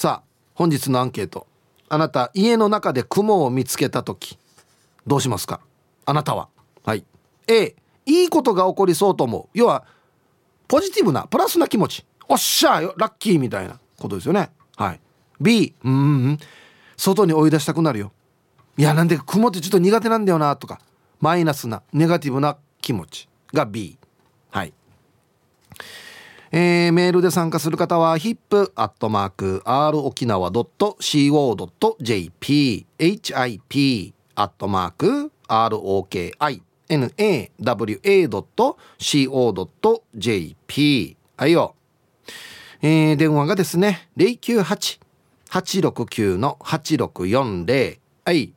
さあ本日のアンケート。あなた家の中で雲を見つけた時どうしますか？あなたは。はい。A いいことが起こりそうと思う。要はポジティブなプラスな気持ち。おっしゃラッキーみたいなことですよね。はい。B うん外に追い出したくなるよ。いやなんで雲ってちょっと苦手なんだよなとか。マイナスなネガティブな気持ちが B はい。えー、メールで参加する方は hip.r 沖縄 .co.jp hip アットマーク ROKINAWA.co.jp はいよ、えー、電話がですね098-869-8640はい、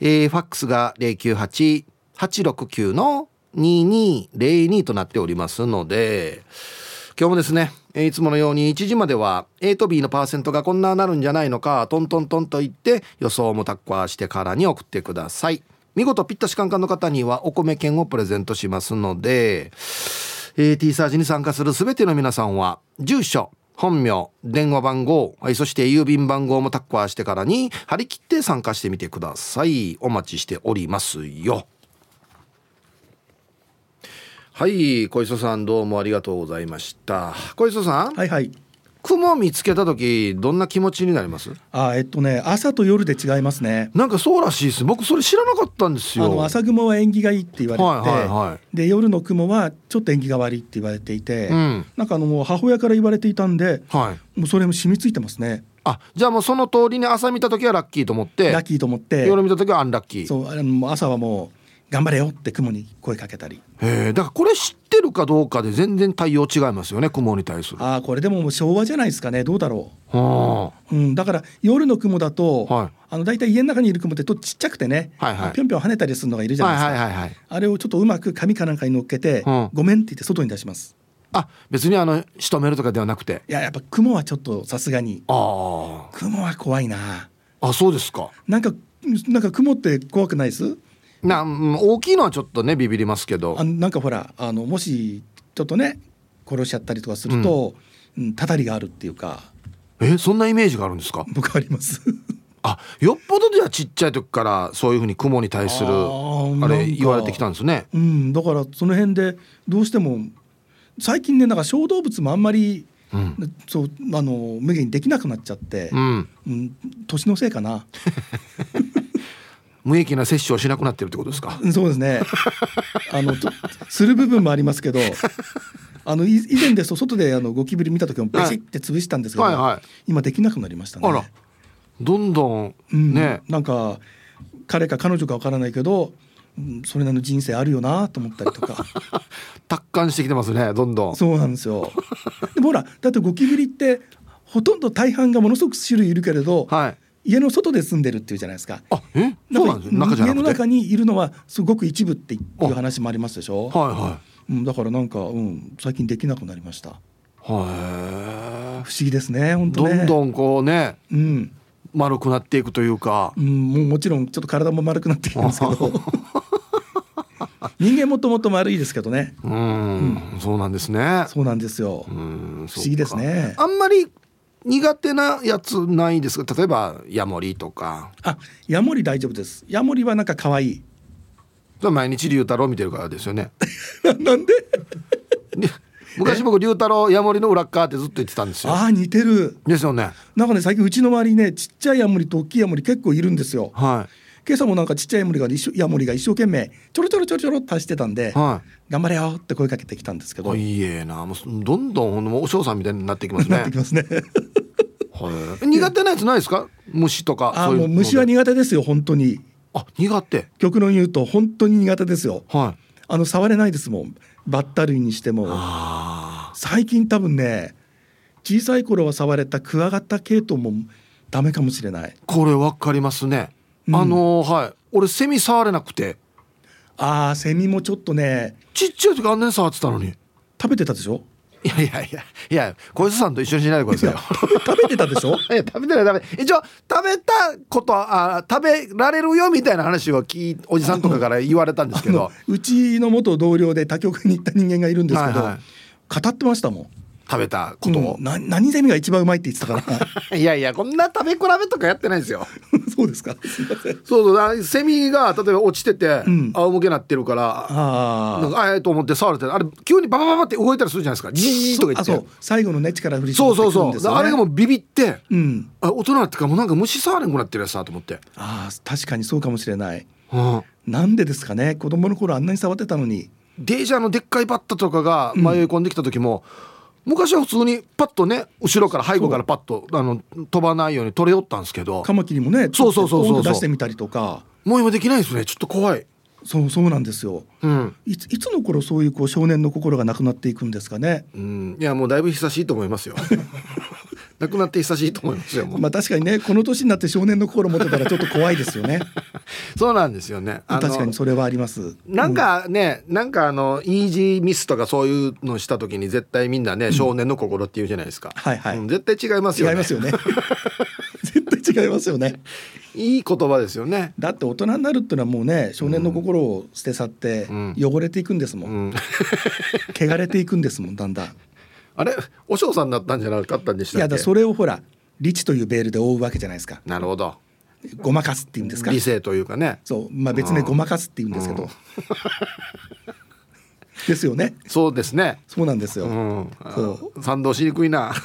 えー、ファックスが098-869の2202となっておりますので今日もですねいつものように1時までは A と B のパーセントがこんななるんじゃないのかトントントンと言って予想もタッカーしてからに送ってください。見事ピッタシカンカンの方にはお米券をプレゼントしますので、えー、T サージに参加する全ての皆さんは住所本名電話番号、はい、そして郵便番号もタッカーしてからに張り切って参加してみてください。お待ちしておりますよ。はい小磯さんどうもありがとうございました。小磯さんはいはい。雲見つけた時どんな気持ちになります？あえっとね朝と夜で違いますね。なんかそうらしいです。僕それ知らなかったんですよ。あの朝雲は縁起がいいって言われて、はいはいはい、で夜の雲はちょっと縁起が悪いって言われていて、うん、なんかあの母親から言われていたんで、はい、もうそれも染みついてますね。あじゃあもうその通りに朝見た時はラッキーと思って。ラッキーと思って。夜見た時はアンラッキー。そうあの朝はもう頑張れよって雲に声かけたり。へえだからこれ知ってるかどうかで全然対応違いますよね雲に対する。ああこれでももう昭和じゃないですかね。どうだろう、はあ。うん、だから夜の雲だと、はい、あの大体家の中にいる雲ってとちっちゃくてね、はいはい、ぴょんぴょん跳ねたりするのがいるじゃないですか、はいはいはいはい、あれをちょっとうまく紙かなんかに乗っけて、うん、ごめんって言って外に出します。あ別にあの仕留めるとかではなくて？いややっぱ雲はちょっとさすがに。あ雲は怖いな。あそうですか。なんかなんか雲って怖くないです？な大きいのはちょっとねビビりますけど。あなんかほらあのもしちょっとね殺しちゃったりとかすると、うん、たたりがあるっていうか。えそんなイメージがあるんですか？僕あります。あよっぽどではちっちゃい時からそういうふうに雲に対するあれ言われてきたんですね。うんだからその辺でどうしても最近ねなんか小動物もあんまりうん、そうあの無限にできなくなっちゃって、うん、うん、年のせいかな 無益な摂取をしなくなってるってことですか？そうですね。あのする部分もありますけど、あの以前ですと外であのゴキブリ見た時もベシって潰したんですけど、はいはいはい、今できなくなりましたね。あら、どんどんね、うん、なんか彼か彼女かわからないけど。それなりの人生あるよなと思ったりとか 達観してきてますねどんどんそうなんですよでもほらだってゴキブリってほとんど大半がものすごく種類いるけれど、はい、家の外で住んでるっていうじゃないですか。あ、え、そうなんです中家の中にいるのはすごく一部っていう話もありますでしょ。はいはい。うん、だからなんか、うん、最近できなくなりました。はい。不思議ですね、本当ね。どんどんこうね。うん。丸くなっていくというか。うん、もうもちろんちょっと体も丸くなっていくんですけど。人間もともと丸いですけどね。うん、そうなんですね。そうなんですよ。不思議ですね。あんまり苦手なやつないですか？例えばヤモリとか。あヤモリ大丈夫です。ヤモリはなんか可愛い。毎日龍太郎見てるからですよね。なんで？昔僕龍太郎ヤモリの裏側ってずっと言ってたんですよ。ああ似てる。ですよね。なんかね最近うちの周りにねちっちゃいヤモリと大きいヤモリ結構いるんですよ。はい今朝もなんかちっちゃいヤモリがヤモリが一生懸命ちょろちょろちょろちょろっと走ってたんで、はい、頑張れよって声かけてきたんですけど。いいえなもうどんどんお嬢さんみたいになってきますね。なってきますね。はい。苦手なやつないですか？虫とかあもう虫は苦手ですよ本当に。あ苦手？極論言うと本当に苦手ですよ。はい。あの触れないですもん。バッタ類にしても。最近多分ね小さい頃は触れたクワガタ系統もダメかもしれない。これわかりますねあのはい。俺セミ触れなくて。ああセミもちょっとね。ちっちゃい時あんなに触ってたのに。食べてたでしょ？いやいやいやいや小磯さんと一緒にしないでくださいよ。食べてたでしょ？いや食べてない食べ一応食べたことあ食べられるよみたいな話は聞おじさんとかから言われたんですけど。うちの元同僚で他局に行った人間がいるんですけど、はいはい、語ってましたもん食べたことを、うん、な何ゼミが一番うまいって言ってたから。いやいやこんな食べ比べとかやってないですよ。そうですか。すいません。そうそうセミが例えば落ちてて、うん、仰向けなってるからあああえと思って触れてあれ急にババババって動いたりするじゃないですか。ジーとか言って。最後のね力振りそうそうそう。あれがもうビビって、うん、あ大人ってからもうなんか虫触れんくなってるやつだと思って。ああ確かにそうかもしれない、うん、なんでですかね。子供の頃あんなに触ってたのに。電車のでっかいバッタとかが迷い込んできた時も、うん、昔は普通にパッとね後ろから背後からパッとあの飛ばないように取れよったんですけど。カマキリもねそうそうそうそう出してみたりとか。もう今できないですね。ちょっと怖い。そうそうなんですよ、うん、いついつの頃そういうこう少年の心がなくなっていくんですかね。うん。いやもうだいぶ久しいと思いますよ 亡くなって久しいと思いますよ。まあ確かにねこの年になって少年の心持ってたらちょっと怖いですよね。そうなんですよね。確かにそれはあります。なんかね、うん、なんかあのイージーミスとかそういうのした時に絶対みんなね、少年の心って言うじゃないですか。はいはい、うん、絶対違いますよね。違いますよね。絶対違いますよね。いい言葉ですよね。だって大人になるっていうのはもうね少年の心を捨て去って汚れていくんですもん、汚れていくんですもんだんだん。あれ？お嬢さんだったんじゃなかったんでしたいやだそれをほら理智というベールで覆うわけじゃないですか。なるほど。ごまかすっていうんですか？理性というかね。そう。まあ別名ごまかすっていうんですけど、うん、ですよね。そうですね。そうなんですよ、うん、そう。賛同しにくいな。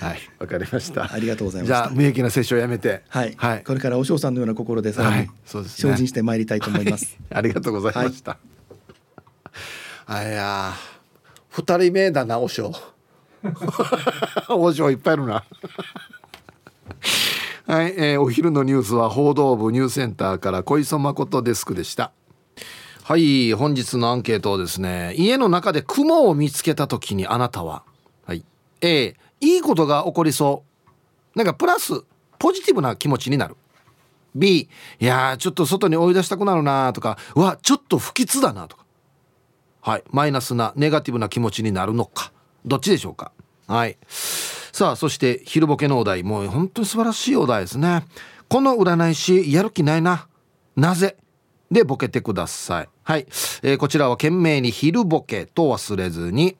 はいわかりました。ありがとうございますじゃあ無益な接種をやめて。はい、はい、これからお嬢さんのような心でさらに、精進してまいりたいと思います、はい、ありがとうございました、はいあいや二人目だなおしょおしょいっぱいいるな。はい、えー、お昼のニュースは報道部ニュースセンターから小磯誠デスクでした。はい本日のアンケートをですね家の中で雲を見つけた時にあなたは。はい A いいことが起こりそう。なんかプラスポジティブな気持ちになる。B いやちょっと外に追い出したくなるなとかうわちょっと不吉だなとかはい。マイナスなネガティブな気持ちになるのか。どっちでしょうか。はい。さあそして昼ボケのお題。もう本当に素晴らしいお題ですね。この占い師やる気ないな。なぜ？でボケてください。はい、えー、こちらは懸命に昼ボケと忘れずに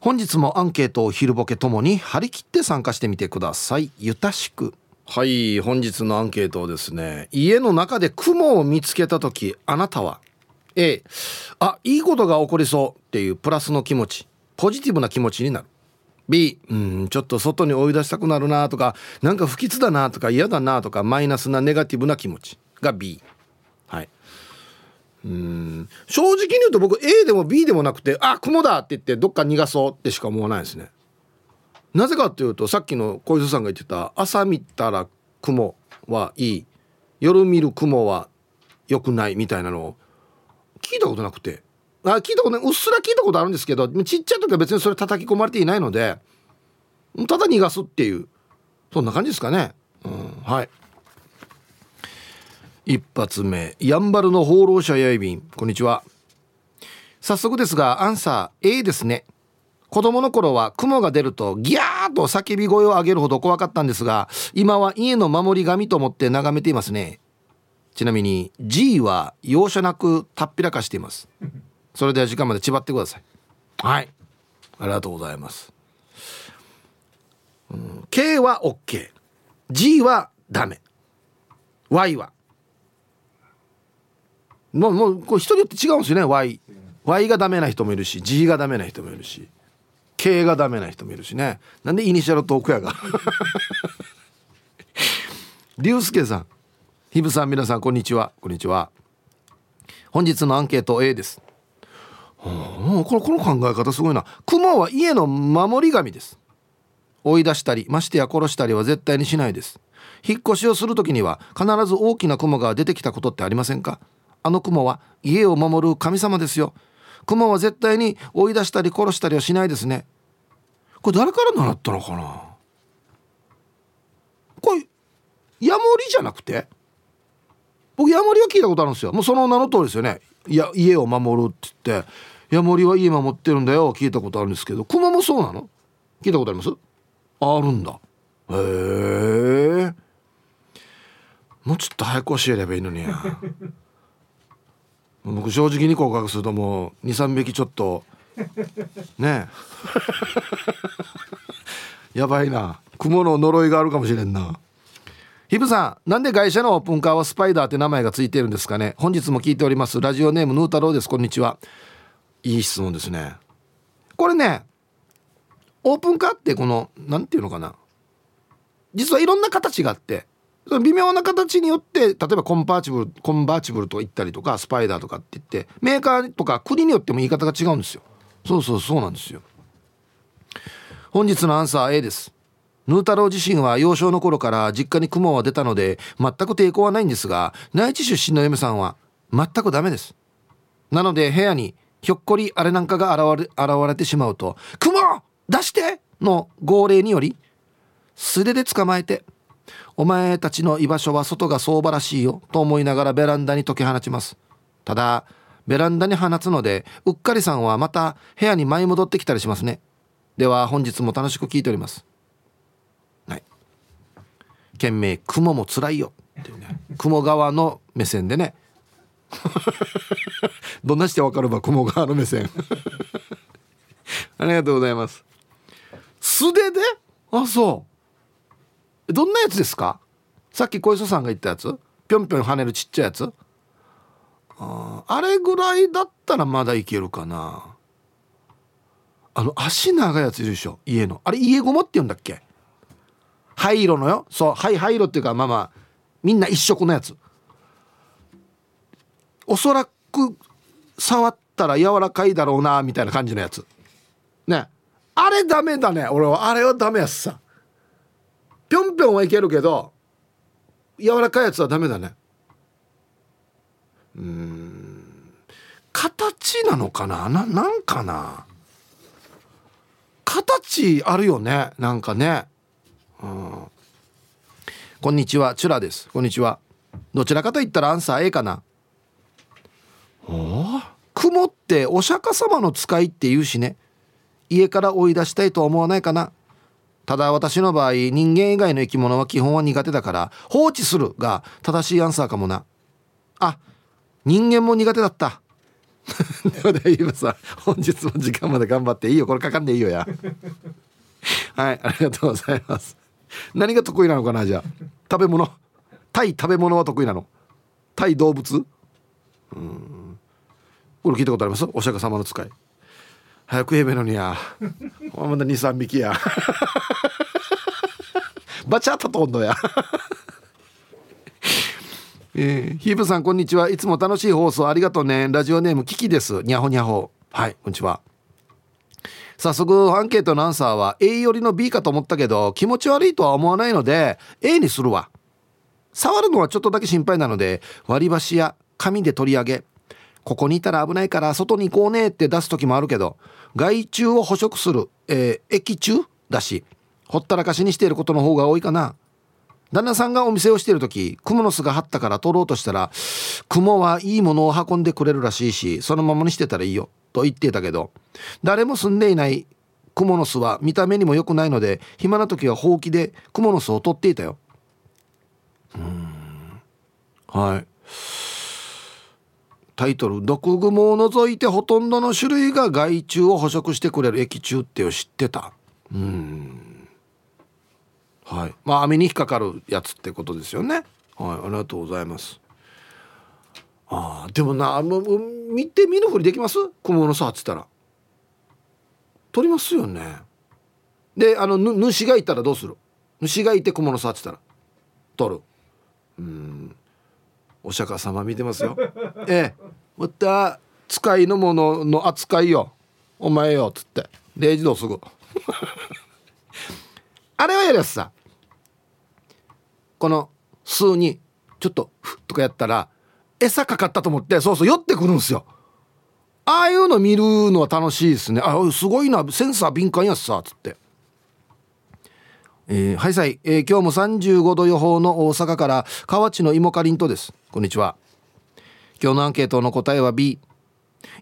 本日もアンケートを昼ボケともに張り切って参加してみてください。ゆたしく。はい。本日のアンケートをですね家の中で雲を見つけた時あなたは？A あいいことが起こりそうっていうプラスの気持ち。ポジティブな気持ちになる。B うんちょっと外に追い出したくなるなとかなんか不吉だなとか嫌だなとかマイナスなネガティブな気持ち。が B はい。うん。正直に言うと僕 A でも B でもなくてあ雲だって言ってどっか逃がそうってしか思わないですね。なぜかっていうとさっきの小磯さんが言ってた朝見たら雲はいい。夜見る雲は良くないみたいなのを聞いたことなくて。あ聞いたことない。うっすら聞いたことあるんですけどちっちゃい時は別にそれ叩き込まれていないのでただ逃がすっていう。そんな感じですかね、うん、はい。一発目。やんばるの放浪者やいびん。こんにちは。早速ですがアンサー A ですね。子供の頃は雲が出るとギャーと叫び声を上げるほど怖かったんですが今は家の守り神と思って眺めていますね。ちなみに G は容赦なくたっぴらかしています。それでは時間まで縛ってください。はい。ありがとうございます、うん、K は OKG はダメ。Y は。もうもうこれ人によって違うんですよね。Y Y がダメな人もいるし G がダメな人もいるし K がダメな人もいるしね。なんでイニシャルトークやが。竜介さんひぶさん皆さんこんにちは。こんにちは。本日のアンケート A です、このこの考え方すごいな。雲は家の守り神です。追い出したりましてや殺したりは絶対にしないです。引っ越しをする時には必ず大きな雲が出てきたことってありませんか？あの雲は家を守る神様ですよ。雲は絶対に追い出したり殺したりはしないですね。これ誰から習ったのかな？これヤモリじゃなくて？僕ヤモリは聞いたことあるんですよ。もうその名の通りですよね。いや家を守るって言って。ヤモリは家守ってるんだよ。聞いたことあるんですけど。クマもそうなの？聞いたことあります？あるんだ。へえ。もうちょっと早く教えればいいのに 僕正直に告白するともう23匹ちょっとね。え やばいな。雲の呪いがあるかもしれんな。ヒブさんなんで会社のオープンカーはスパイダーって名前がついてるんですかね？本日も聞いております。ラジオネームヌー太郎です。こんにちは。いい質問ですね。これねオープンカーってこの何て言うのかな？実はいろんな形があってその微妙な形によって例えばコンパーチブルコンバーチブルと言ったりとかスパイダーとかって言ってメーカーとか国によっても言い方が違うんですよ。そうそうそうなんですよ。本日のアンサー A です。ヌー太郎自身は幼少の頃から実家に雲は出たので全く抵抗はないんですが内地出身の嫁さんは全くダメです。なので部屋にひょっこりあれなんかが現れ現れてしまうと「雲出して!」の号令により素手で捕まえて「お前たちの居場所は外が相場らしいよ」と思いながらベランダに解き放ちます。ただベランダに放つのでうっかりさんはまた部屋に舞い戻ってきたりしますね。では本日も楽しく聞いております。件名「雲もつらいよ」っていうね雲側の目線でね。どんなしてわかるば雲側の目線。ありがとうございます。素手で？あそう。どんなやつですか？さっき小磯さんが言ったやつ？ぴょんぴょん跳ねるちっちゃいやつ？ああれぐらいだったらまだいけるかな。あの足長いやついるでしょ？家の。あれ家ごもって言うんだっけ？灰色のよ。そう灰灰色っていうかまあまあみんな一色のやつ。おそらく触ったら柔らかいだろうなみたいな感じのやつ。ね。あれダメだね俺は。あれはダメやつさ。ぴょんぴょんはいけるけど柔らかいやつはダメだね。うん。形なのかな？ななんかな？形あるよねなんかね。うん。こんにちはチュラです。こんにちは。どちらかと言ったらアンサー A かな。お雲ってお釈迦様の使いって言うしね。家から追い出したいとは思わないかな。ただ私の場合人間以外の生き物は基本は苦手だから放置するが正しいアンサーかもな。あ人間も苦手だった。ではでは今さ。本日も時間まで頑張っていいよ。これかかんでいいよや。はいありがとうございます 何が得意なのかなじゃあ。食べ物。対食べ物は得意なの。対動物。うん。これ聞いたことあります？お釈迦様の使い。早く言えべのにや。まだ23匹や。バチャッと飛んどや。えー、ヒープさんこんにちは。いつも楽しい放送ありがとうね。ラジオネームキキです。にゃほにゃほはいこんにちは。早速アンケートのアンサーは A よりの B かと思ったけど気持ち悪いとは思わないので A にするわ。触るのはちょっとだけ心配なので割り箸や紙で取り上げここにいたら危ないから外に行こうねって出す時もあるけど害虫を捕食する、えー、液中だしほったらかしにしていることの方が多いかな。旦那さんがお店をしている時クモの巣が張ったから取ろうとしたらクモはいいものを運んでくれるらしいしそのままにしてたらいいよと言っていたけど誰も住んでいないクモの巣は見た目にも良くないので暇な時はほうきでクモの巣を取っていたよ。うん。はい。タイトル「毒蜘蛛を除いてほとんどの種類が害虫を捕食してくれる液中」って知ってた。うん。はい。まあ網に引っかかるやつってことですよね。はいありがとうございます。あでもなもう見て見ぬふりできます？小物さっつったら。取りますよね。であの主がいたらどうする？主がいて小物さっつったら。取る。うん。お釈迦様見てますよ。ええ。また使いのものの扱いよ。お前よっつって。0時どすぐあれはやるやつさ。この数にちょっとフッとかやったら餌かかったと思ってそうそう寄ってくるんすよ。ああいうの見るのは楽しいですね。あすごいな。センサー敏感やつさっつって。えー、はいさい、えー、今日も35度予報の大阪から河内の芋かりんとです。こんにちは。今日のアンケートの答えは B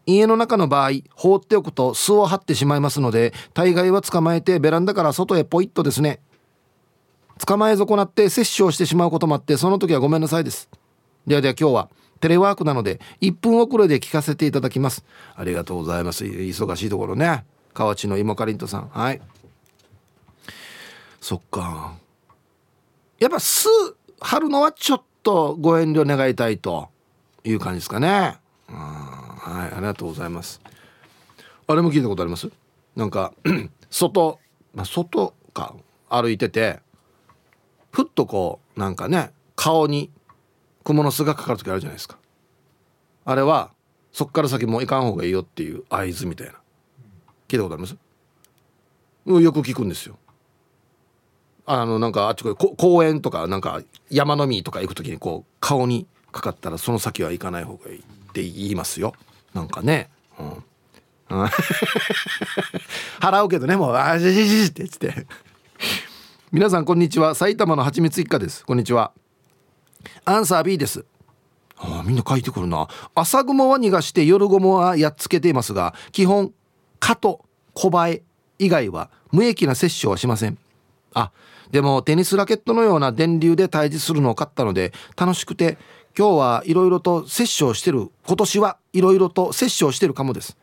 家の中の場合放っておくと巣を張ってしまいますので大概は捕まえてベランダから外へポイッとですね。捕まえ損なって摂取をしてしまうこともあってその時はごめんなさいです。ではでは今日はテレワークなので1分遅れで聞かせていただきます。ありがとうございます。忙しいところね。河内の芋かりんとさん。はい。そっか。やっぱ巣張るのはちょっとご遠慮願いたいという感じですかね。うん。はいありがとうございます。あれも聞いたことあります？なんか 外、まあ、外か歩いててふっとこうなんかね顔に蜘蛛の巣がかかる時あるじゃないですか。あれはそっから先もう行かん方がいいよっていう合図みたいな。聞いたことあります？よく聞くんですよ。あのなんかあっちこ公園とかなんか山の実とか行く時にこう顔にかかったらその先は行かない方がいいって言いますよ。なんかね。うん。払うけどねもう「あじじじ」って言って。皆さんこんにちは。埼玉のはちみつ一家です。こんにちは。アンサー B です。あみんな書いてくるな。朝雲は逃がして夜雲はやっつけていますが基本蚊と小バエ以外は無益な摂取はしません。あでもテニスラケットのような電流で対峙するのを買ったので楽しくて今日はいろいろと摂取をしてる。今年はいろいろと摂取をしてるかもです。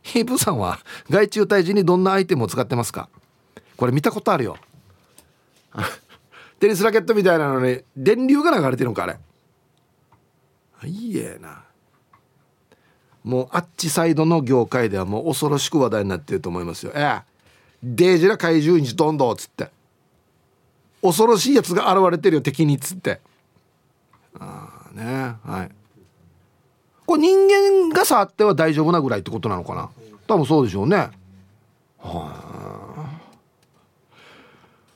ヒープさんは 害虫退治にどんなアイテムを使ってますか？これ見たことあるよ。テニスラケットみたいなのに電流が流れてるのかあれ。いいえな。もうあっちサイドの業界ではもう恐ろしく話題になってると思いますよ。ええ。デージな怪獣にどんどんっつって。恐ろしいやつが現れてるよ敵にっつって。ああね。はい。これ人間が触っては大丈夫なぐらいってことなのかな？多分そうでしょうね。はあ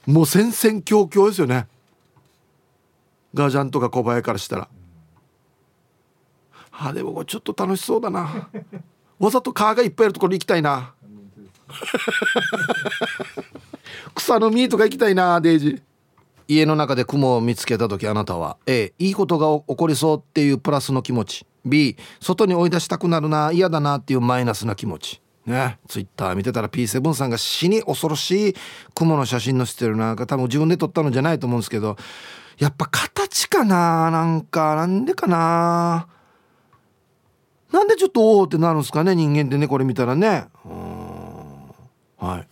もう戦々恐々ですよね。ガジャンとか小林からしたら。あでもこれちょっと楽しそうだな。わざと川がいっぱいいるところに行きたいな。草の実とか行きたいなデイジー家の中で雲を見つけた時あなたは A いいことが起こりそうっていうプラスの気持ち。B 外に追い出したくなるな嫌だなっていうマイナスな気持ち。ね。ツイッター見てたら P7 さんが死に恐ろしい雲の写真載せてるなんか多分自分で撮ったのじゃないと思うんですけどやっぱ形かななんかなんでかな。なんでちょっとおおってなるんですかね人間ってねこれ見たらね。はい。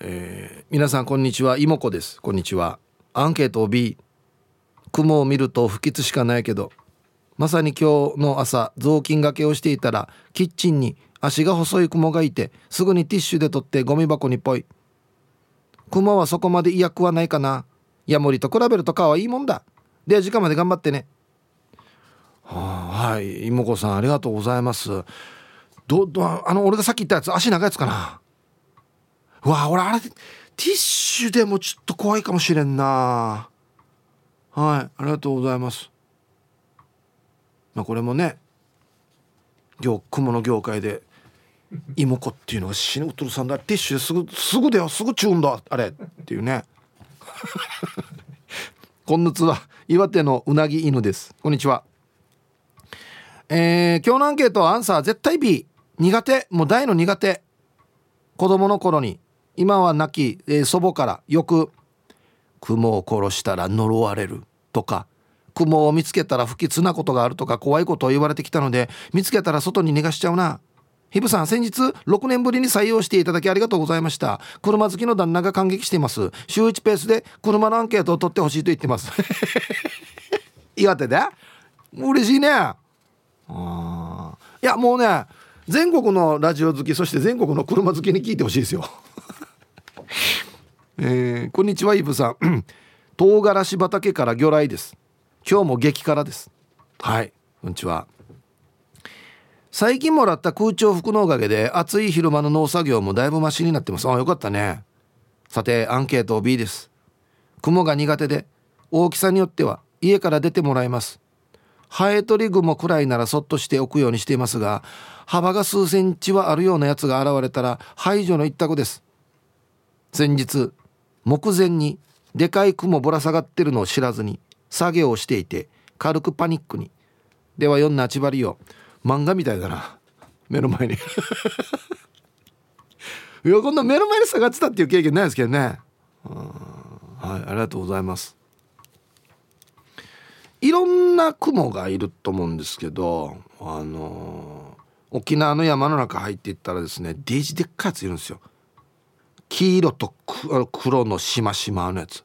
えー、皆さんこんにちは。妹子です。こんにちは。アンケート B 雲を見ると不吉しかないけど。まさに今日の朝雑巾がけをしていたらキッチンに足が細い雲がいてすぐにティッシュで取ってゴミ箱にぽい雲はそこまで威訳はないかな。ヤモリと比べると可愛いもんだ。では時間まで頑張ってね。はあ、はい。妹子さんありがとうございます。どどあの俺がさっき言ったやつ足長いやつかな。うわ俺あれティッシュでもちょっと怖いかもしれんな。はいありがとうございます。まあこれもね業雲の業界で妹子っていうのが死ぬとるさんだ。ティッシュですぐすぐだよすぐチューンだ。あれっていうね。こんにちは岩手のうなぎ犬です。こんにちは。えー、今日のアンケートアンサー絶対 B 苦手。もう大の苦手。子供の頃に。今は亡き、えー、祖母からよく「雲を殺したら呪われる」とか「雲を見つけたら不吉なことがある」とか怖いことを言われてきたので見つけたら外に逃がしちゃうな。ヒブさん先日6年ぶりに採用していただきありがとうございました。車好きの旦那が感激しています。週1ペースで車のアンケートを取ってほしいと言ってます。岩手で嬉しいね。あいやもうね全国のラジオ好きそして全国の車好きに聞いてほしいですよ。えー、こんにちはイブさん。唐辛子畑から魚雷です。今日も激辛です。はいこんにちは。最近もらった空調服のおかげで暑い昼間の農作業もだいぶマシになってます。あよかったね。さてアンケート B です。雲が苦手で大きさによっては家から出てもらいます。ハエトリグモくらいならそっとしておくようにしていますが幅が数センチはあるようなやつが現れたら排除の一択です。先日目前にでかい雲ぶら下がってるのを知らずに作業をしていて軽くパニックに。では4なちばりよ漫画みたいだな。目の前に。いやこんな目の前に下がってたっていう経験ないですけどね。はいありがとうございます。いろんな雲がいると思うんですけどあのー、沖縄の山の中入っていったらですねデージでっかいやついるんですよ。黄色と黒のしましまのやつ。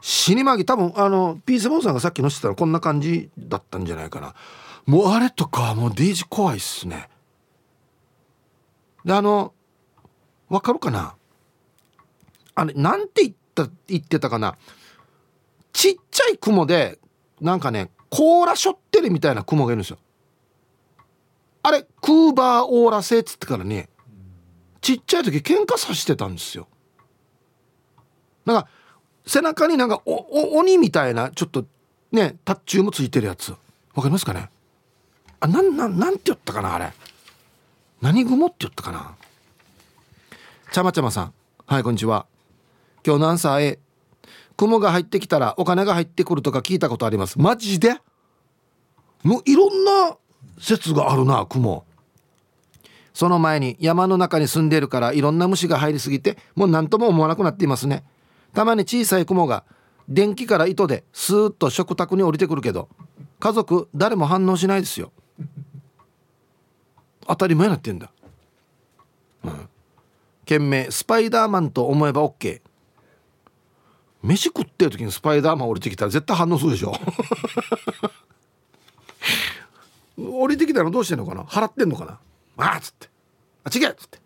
死にまぎ多分あのピースボンさんがさっきのしてたらこんな感じだったんじゃないかな。もうあれとかもうデージ怖いっすね。であのわかるかな？あれなんて言った言ってたかな？ちっちゃい雲でなんかね甲羅しょってるみたいな雲がいるんですよ。あれクーバーオーラ星っつってからねちっちゃい時喧嘩さしてたんですよ。なんか背中になんかお鬼みたいなちょっとねタッチューもついてるやつ。わかりますかね？あなんなんなんて言ったかなあれ。何雲って言ったかな？ちゃまちゃまさん。はいこんにちは。今日のアンサー A 雲が入ってきたらお金が入ってくるとか聞いたことあります。マジで？もういろんな説があるな雲。その前に山の中に住んでるからいろんな虫が入りすぎてもう何とも思わなくなっていますね。たまに小さい雲が電気から糸でスーッと食卓に降りてくるけど家族誰も反応しないですよ。当たり前になってんだ。うん。件名スパイダーマンと思えば OK 飯食ってる時にスパイダーマン降りてきたら絶対反応するでしょ。降りてきたらどうしてんのかな？払ってんのかな？あっつって。あ違えっつって。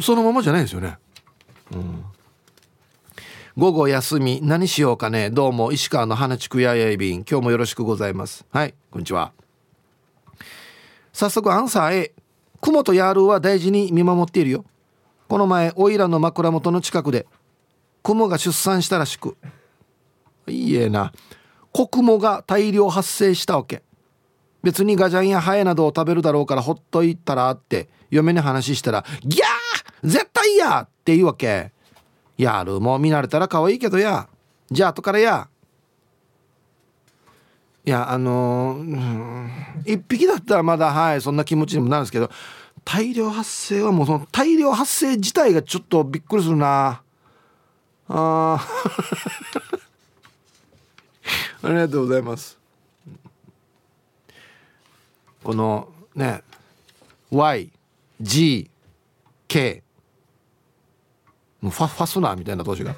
そのままじゃないですよね。うん。午後休み何しようかね。どうも石川の花地区ややいびん。今日もよろしくございます。はいこんにちは。早速アンサー A 雲とヤールは大事に見守っているよ。この前オイラの枕元の近くで雲が出産したらしく。いいえな。子雲が大量発生したわけ。別にガジャンやハエなどを食べるだろうからほっといたらって嫁に話したら「ギャー！絶対や!」って言うわけ。やるもう見慣れたら可愛いけどや。じゃあ後からや。いやあのー、1匹だったらまだはいそんな気持ちにもなるんですけど大量発生はもうその大量発生自体がちょっとびっくりするな。あ ありがとうございます。このね YGK ファファスナーみたいな投資が。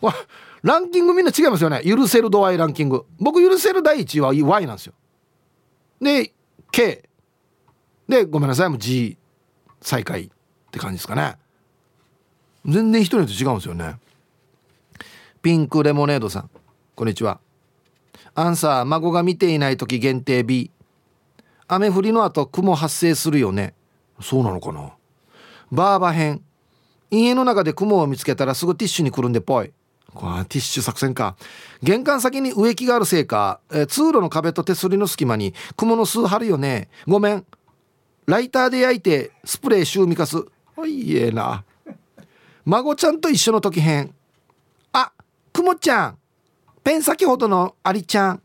ランキングみんな違いますよね。許せる度合いランキング。僕許せる第1位は Y なんですよ。で K でごめんなさいもう G 最下位って感じですかね。全然一人と違うんですよね。ピンクレモネードさんこんにちは。アンサー孫が見ていない時限定 B 雨降りの後雲発生するよね。そうなのかな。バーバ編。家の中で雲を見つけたらすぐティッシュにくるんでぽい。これティッシュ作戦か。玄関先に植木があるせいか、えー、通路の壁と手すりの隙間に雲の巣張るよね。ごめん。ライターで焼いてスプレー臭味かす。おいえな。孫ちゃんと一緒の時変くもちゃん。ペン先ほどのアリちゃん。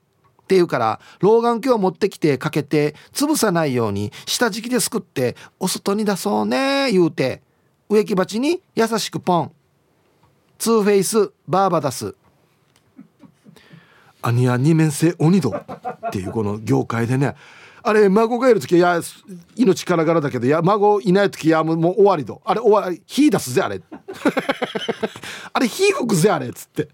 って言うから老眼鏡を持ってきてかけて潰さないように下敷きですくってお外に出そうね言うて植木鉢に優しくポン。ツーフェイスバーバダスアニア二面性鬼道っていうこの業界でね。あれ孫がいる時いや命からがらだけどいや孫いない時いやもうもう終わりと。あれ終わり火出すぜあれ。あれ火吹くぜあれっつって。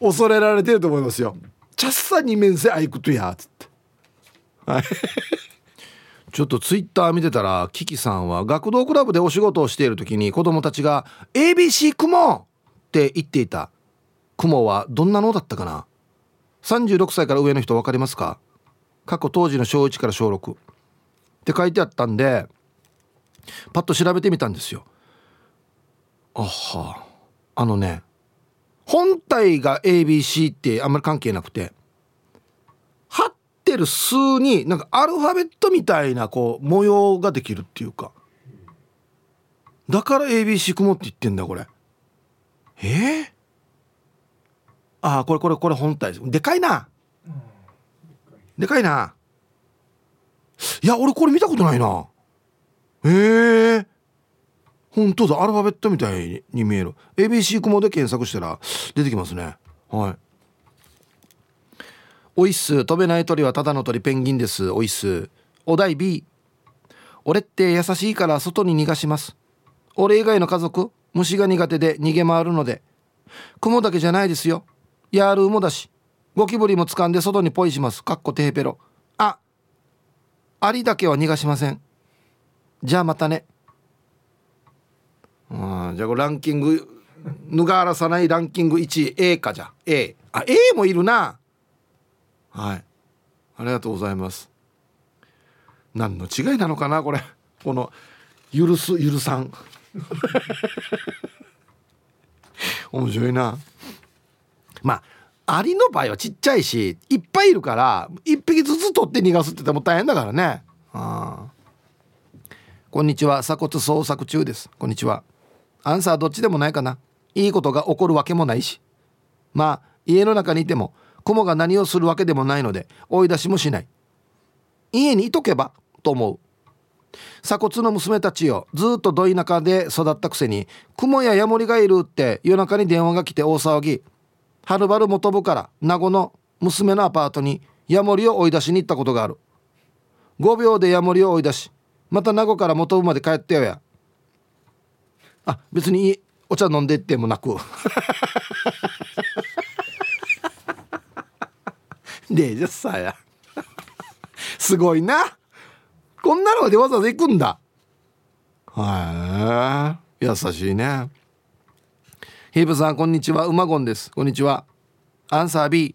恐れられてると思いますよ。チャッサ二面性あいくとやつって。はい。ちょっとツイッター見てたらキキさんは学童クラブでお仕事をしている時に子供たちが「ABC 雲!」って言っていた。雲はどんなのだったかな？36歳から上の人分かりますか？過去当時の小1から小6って書いてあったんでパッと調べてみたんですよ。あは。あのね本体が ABC ってあんまり関係なくて貼ってる数になんかアルファベットみたいなこう模様ができるっていうか。だから ABC 雲って言ってんだこれ。えー、ああこれこれこれ本体でかいな。でかいな。いや俺これ見たことないな。へえー、本当だアルファベットみたいに見える。ABC 雲で検索したら出てきますね。はい。おいっす。飛べない鳥はただの鳥ペンギンです。おいっす。お題 B 俺って優しいから外に逃がします。俺以外の家族虫が苦手で逃げ回るので。雲だけじゃないですよ。ヤールもだし。ゴキブリも掴んで外にポイします。かっこテーペロ。あ。アリだけは逃がしません。じゃあまたね。うん。じゃあランキング脱がらさないランキング1位 A かじゃ A あ A もいるな。はい。ありがとうございます。何の違いなのかなこれ。この許す許さん。面白いな。まあアリの場合はちっちゃいしいっぱいいるから1匹ずつ取って逃がすって言っても大変だからね。あ。こんにちは。鎖骨捜索中です。こんにちは。アンサーどっちでもないかな。いいことが起こるわけもないし。まあ家の中にいても雲が何をするわけでもないので追い出しもしない。家にいとけばと思う。鎖骨の娘たちよずっとど田舎で育ったくせに雲やヤモリがいるって夜中に電話が来て大騒ぎ。はるばる元部から名護の娘のアパートにヤモリを追い出しに行ったことがある。5秒でヤモリを追い出しまた名護から元部まで帰ってよや。あ別にお茶飲んでってもなく。でじゃさや。すごいな。こんなのでわざわざ行くんだ。はい優しいね。ヒープさんこんにちは。うまごんです。こんにちは。アンサー B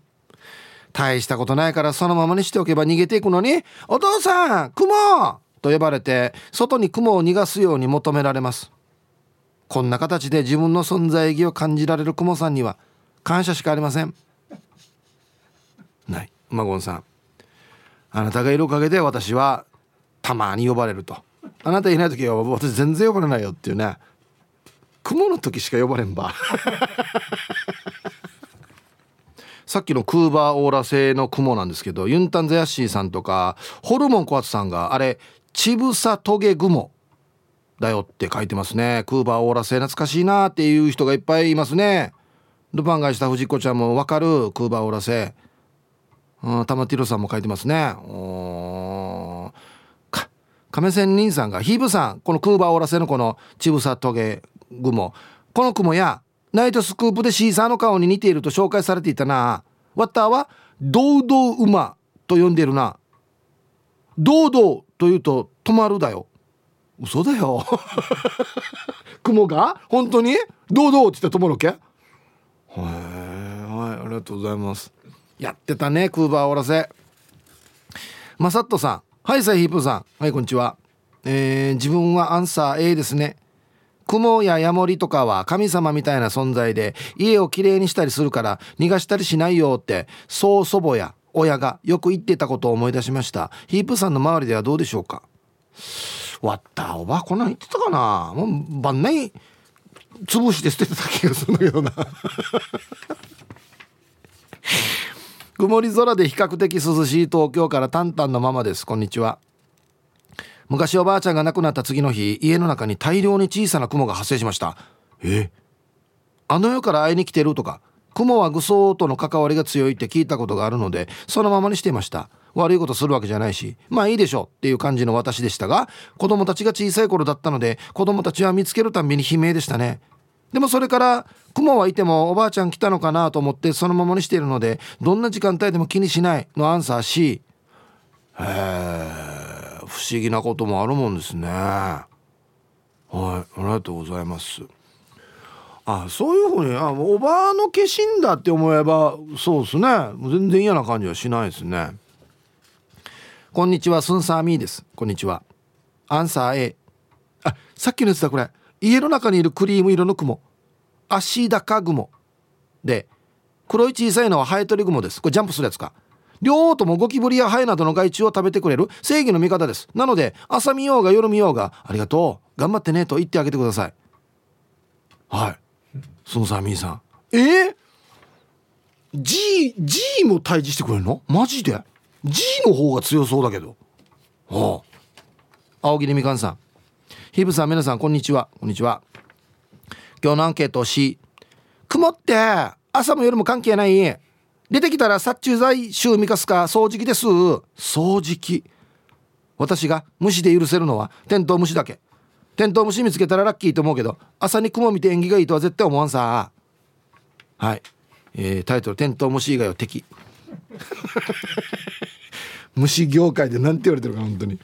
大したことないからそのままにしておけば逃げていくのに。お父さん雲と呼ばれて外に雲を逃がすように求められますこんな形で自分の存在意義を感じられる雲さんには感謝しかありません。ない。馬ゴンさん。あなたがいるおかげで私はたまに呼ばれると。あなたいない時は私全然呼ばれないよっていうね。雲の時しか呼ばれんば。さっきのクーバーオーラ製の雲なんですけどユンタンザヤッシーさんとかホルモン小松さんがあれちぶさトゲ雲だよって書いてますね。クーバーオーラ製懐かしいなっていう人がいっぱいいますね。ルパンがした藤子ちゃんもわかるクーバーオーラ製うん玉ティロさんも書いてますね。お亀仙人さんがヒーブさんこのクーバーオーラ製のこのちぶさトゲ雲この雲やナイトスクープでシーサーの顔に似ていると紹介されていたな。ワッターは堂々馬と呼んでるな。堂々というと止まるだよ。嘘だよ。雲が？本当に？堂々って言ったら止まるわけはいはいありがとうございます。やってたねクーバーおらせ。マサットさん。はいサイヒープさん。はいこんにちは。えー、自分はアンサー A ですね。雲やヤモリとかは神様みたいな存在で家をきれいにしたりするから逃がしたりしないよってそう祖母や親がよく言ってたことを思い出しました。ヒープさんの周りではどうでしょうか？わった。おばこんなん言ってたかな？もう晩年潰して捨ててた気がするんだけどな。曇り空で比較的涼しい東京からタンタンのままです。こんにちは。昔おばあちゃんが亡くなった次の日家の中に大量に小さな雲が発生しました。え？あの世から会いに来てるとか。雲は愚僧との関わりが強いって聞いたことがあるのでそのままにしていました。悪いことするわけじゃないしまあいいでしょうっていう感じの私でしたが子供たちが小さい頃だったので子供たちは見つけるたんびに悲鳴でしたね。でもそれから雲はいてもおばあちゃん来たのかなと思ってそのままにしているのでどんな時間帯でも気にしないのアンサー C へえ不思議なこともあるもんですね。はいありがとうございます。あそういうふうにあおばあの化身だって思えばそうですね。全然嫌な感じはしないですね。こんにちはスンサーミーです。こんにちは。アンサー A あさっきのやつだこれ。家の中にいるクリーム色の雲。足高雲。で黒い小さいのはハエトリ雲です。これジャンプするやつか。両方ともゴキブリやハエなどの害虫を食べてくれる正義の味方です。なので朝見ようが夜見ようがありがとう頑張ってねと言ってあげてください。はい。そのさみーさん。えー、G, G も退治してくれるの？マジで？G の方が強そうだけど。ああ。青桐みかんさん。ヒブさん皆さんこんにちは。こんにちは。今日のアンケートを C 曇って朝も夜も関係ない。出てきたら殺虫剤臭味かすか掃除機です。掃除機。私が虫で許せるのはテントウムシだけ。テントウムシ見つけたらラッキーと思うけど朝に雲見て縁起がいいとは絶対思わんさ。はい、えー、タイトル「テントウムシ以外は敵」虫業界で何て言われてるか本当に。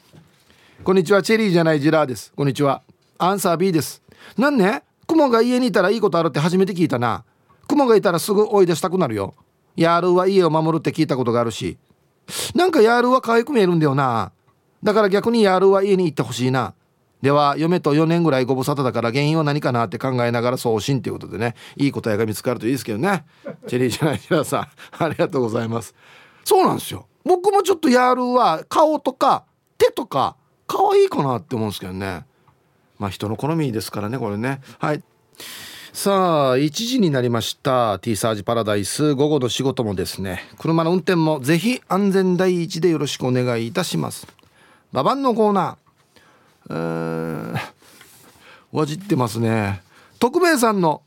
こんにちはチェリーじゃないジラーです。こんにちは。アンサー B です。なんね雲が家にいたらいいことあるって初めて聞いたな。雲がいたらすぐ追い出したくなるよ。ヤールは家を守るって聞いたことがあるし。なんかヤールは可愛く見えるんだよな。だから逆にヤールは家に行ってほしいな。では嫁と4年ぐらいご無沙汰だから原因は何かなって考えながら送信ということでね。いい答えが見つかるといいですけどね。チェリーじゃない皆さんありがとうございます。そうなんですよ。僕もちょっとヤールは顔とか手とか可愛いかなって思うんですけどね。まあ人の好みですからねこれね。はい。さあ1時になりました。T サージパラダイス。午後の仕事もですね。車の運転もぜひ安全第一でよろしくお願いいたします。ババンのコーナー。えーん、わじってますね。徳兵衛さんの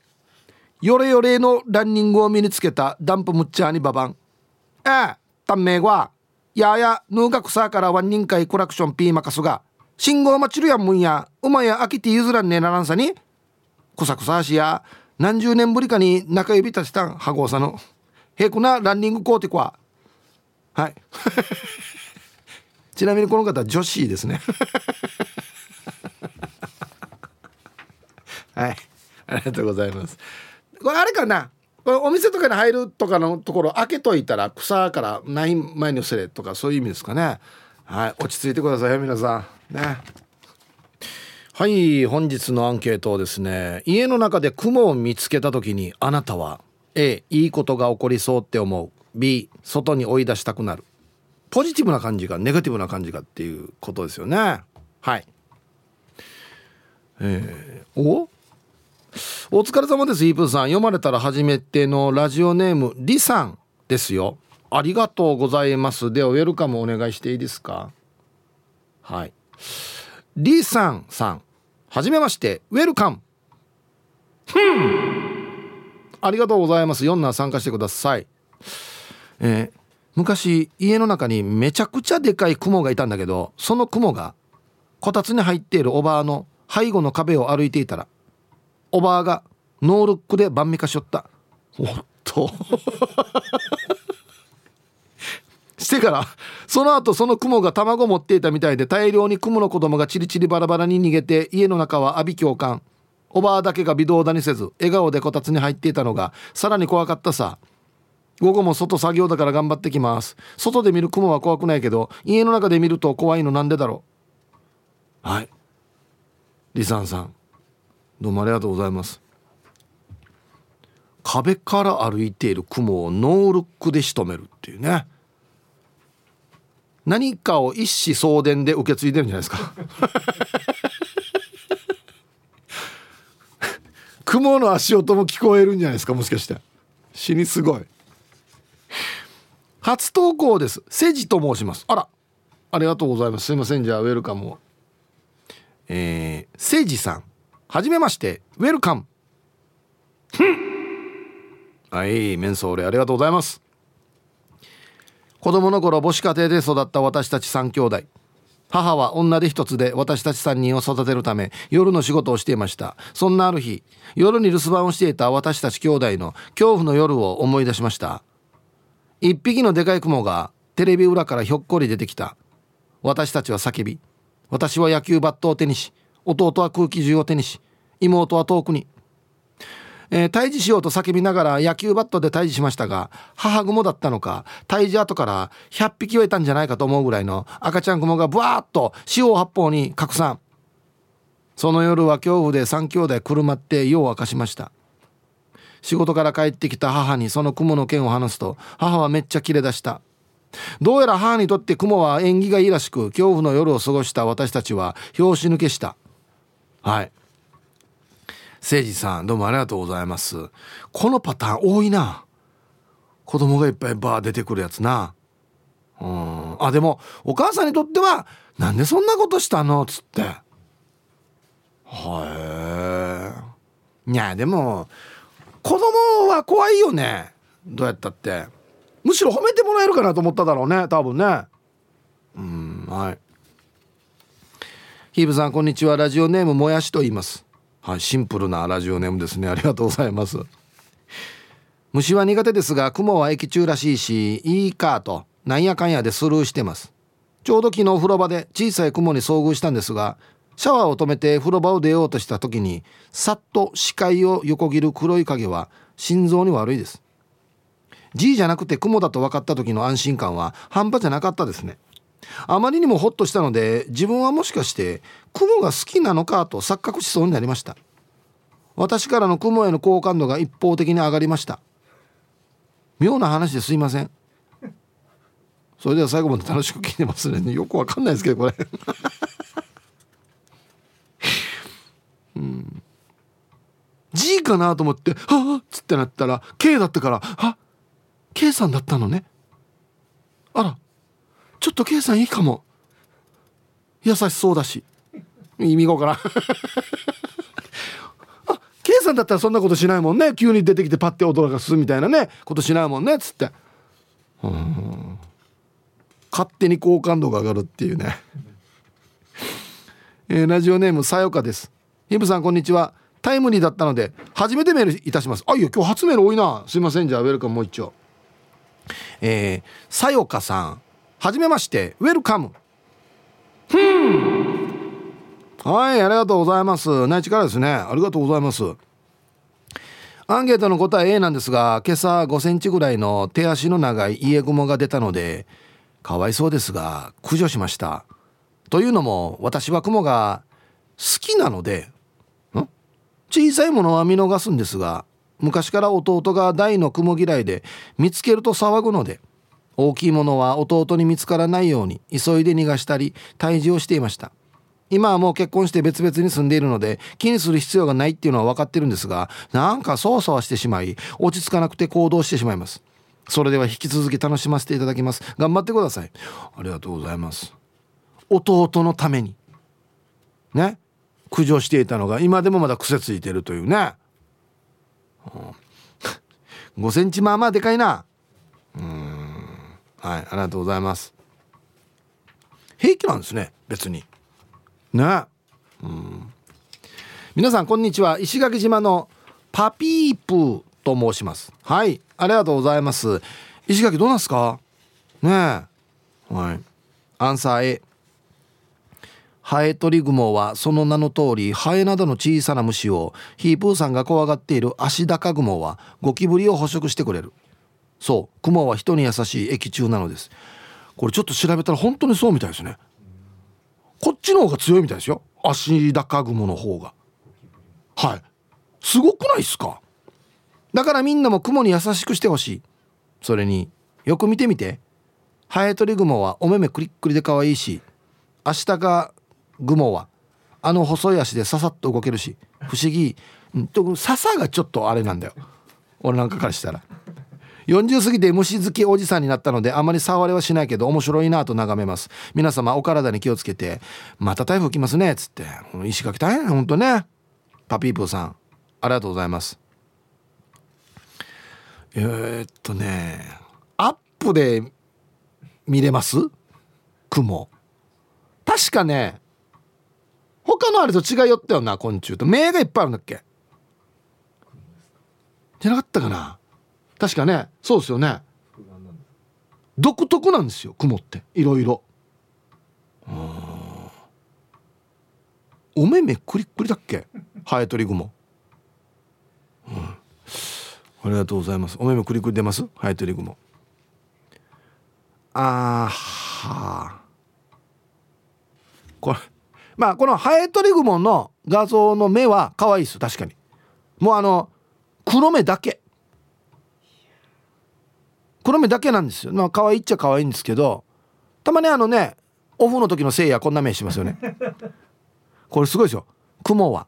ヨレヨレのランニングを身につけたダンプムッチャーにババン。ええ。短命はややヌーガクサーからワン人会コラクションピーマカスが信号待ちるやんむんや馬や飽きて譲らんねえならんさにこさくさしや何十年ぶりかに中指立ちたんハゴーさの平くなランニングコーティコははいちなみにこの方女子ですねはいありがとうございますこれあれかなお店とかに入るとかのところ開けといたら草からない前にせれとかそういう意味ですかね。はい。落ち着いてくださいよ皆さん。ね。はい。本日のアンケートをですね家の中で雲を見つけた時にあなたは A いいことが起こりそうって思う。B 外に追い出したくなる。ポジティブな感じかネガティブな感じかっていうことですよね。はい。えー、お？お疲れ様ですイープーさん。読まれたら初めてのラジオネームリさんですよ。ありがとうございます。ではウェルカムお願いしていいですか？はい。リさんさん。はじめまして。ウェルカム。ありがとうございます。4な参加してください。えー、昔家の中にめちゃくちゃでかい雲がいたんだけどその雲がこたつに入っているおばあの背後の壁を歩いていたらおばあがノールックで晩味化しよった。おっと。してからその後その雲が卵を持っていたみたいで大量に雲の子供がチリチリバラバラに逃げて家の中は阿鼻教官。おばあだけが微動だにせず笑顔でこたつに入っていたのがさらに怖かったさ。午後も外作業だから頑張ってきます。外で見る雲は怖くないけど家の中で見ると怖いのなんでだろう。はい。リサンさんどうもありがとうございます。壁から歩いている雲をノールックで仕留めるっていうね。何かを一子相伝で受け継いでるんじゃないですか。雲の足音も聞こえるんじゃないですかもしかして。死にすごい。初投稿です。セジと申します。あらありがとうございます。すいません。じゃあウェルカムを。えー、セジさん。はじめましてウェルカムはいメンソーレありがとうございます。子供の頃母子家庭で育った私たち3兄弟。母は女で一つで私たち3人を育てるため夜の仕事をしていました。そんなある日夜に留守番をしていた私たち兄弟の恐怖の夜を思い出しました。一匹のでかい雲がテレビ裏からひょっこり出てきた。私たちは叫び私は野球バットを手にし弟は空気銃を手にし妹は遠くに、えー、退治しようと叫びながら野球バットで退治しましたが母グモだったのか退治後から100匹はいたんじゃないかと思うぐらいの赤ちゃんグモがブワーッと四方八方に拡散。その夜は恐怖で3兄弟くるまって夜を明かしました。仕事から帰ってきた母にその雲の剣を話すと母はめっちゃキレ出した。どうやら母にとって雲は縁起がいいらしく恐怖の夜を過ごした私たちは拍子抜けした。はい。誠司さんどうもありがとうございます。このパターン多いな。子供がいっぱいバー出てくるやつな。うん。あでもお母さんにとってはなんでそんなことしたの？っつって。はいいやでも子供は怖いよね。どうやったって。むしろ褒めてもらえるかなと思っただろうね多分ね。うんはい。ヒーブさんこんにちは。ラジオネームもやしと言います。はいシンプルなラジオネームですね。ありがとうございます。虫は苦手ですが雲は駅中らしいしいいかとなんやかんやでスルーしてます。ちょうど昨日風呂場で小さい雲に遭遇したんですがシャワーを止めて風呂場を出ようとした時にさっと視界を横切る黒い影は心臓に悪いです。G じゃなくて雲だと分かった時の安心感は半端じゃなかったですね。あまりにもホッとしたので自分はもしかして雲が好きなのかと錯覚しそうになりました。私からの雲への好感度が一方的に上がりました。妙な話ですいません。それでは最後まで楽しく聞いてますね。よくわかんないですけどこれ。うん。G かなと思って「はあ」っつってなったら K だったから「あ K さんだったのね。あらちょっと K さんいいかも。優しそうだし。意味がから あ K さんだったらそんなことしないもんね。急に出てきてパッて驚かすみたいなね。ことしないもんね。っつって。うん。勝手に好感度が上がるっていうね。えー、ラジオネームさよかです。ヒブさんこんにちは。タイムリーだったので初めてメールいたします。あいや今日初メール多いな。すいません。じゃあウェルカムもう一丁。えー、さよかさん。はじめましてウェルカムはいありがとうございます。内地からですね。ありがとうございます。アンケートの答え A なんですが今朝5センチぐらいの手足の長い家雲が出たのでかわいそうですが駆除しました。というのも私は雲が好きなので小さいものは見逃すんですが昔から弟が大の雲嫌いで見つけると騒ぐので大きいものは弟に見つからないように急いで逃がしたり退治をしていました。今はもう結婚して別々に住んでいるので気にする必要がないっていうのは分かってるんですがなんかそわそわしてしまい落ち着かなくて行動してしまいます。それでは引き続き楽しませていただきます。頑張ってください。ありがとうございます。弟のために。ね。駆除していたのが今でもまだ癖ついてるというね、うん、5センチまあまあでかいな。はいありがとうございます。平気なんですね別に。ね。うん。皆さんこんにちは。石垣島のパピープーと申します。はいありがとうございます。石垣どうなんすか？ね。はい。アンサー A ハエトリグモはその名の通りハエなどの小さな虫をヒープーさんが怖がっているアシダカグモはゴキブリを捕食してくれる。そう。クモは人に優しい液中なのです。これちょっと調べたら本当にそうみたいですね。こっちの方が強いみたいですよ。足高雲の方が。はい。すごくないっすか？だからみんなも雲に優しくしてほしい。それによく見てみて。ハエトリグモはお目目クリックリで可愛いしアシタカグモはあの細い足でささっと動けるし不思議、笹がちょっとあれなんだよ。俺なんかからしたら。40過ぎて虫好きおじさんになったのであまり触れはしないけど面白いなと眺めます。皆様お体に気をつけてまた台風来ますねっつって。石垣大変ほんとね。パピープーさんありがとうございます。えー、っとねアップで見れます？雲。確かね他のあれと違いよったよな昆虫と。目がいっぱいあるんだっけ？じゃなかったかな？確かねそうですよね。独特なんですよ雲って。いろいろ。お目目くりっくりだっけ？ハエトリグモ、うん、ありがとうございます。お目目くりくり出ます？ハエトリグモあーはこれまあこのハエトリグモの画像の目は可愛いです。確かに。もうあの黒目だけ。黒目だけなんですよ。まあ可愛いっちゃ可愛いんですけどたまにあのねオフの時のせいやこんな目しますよね。これすごいですよ。雲は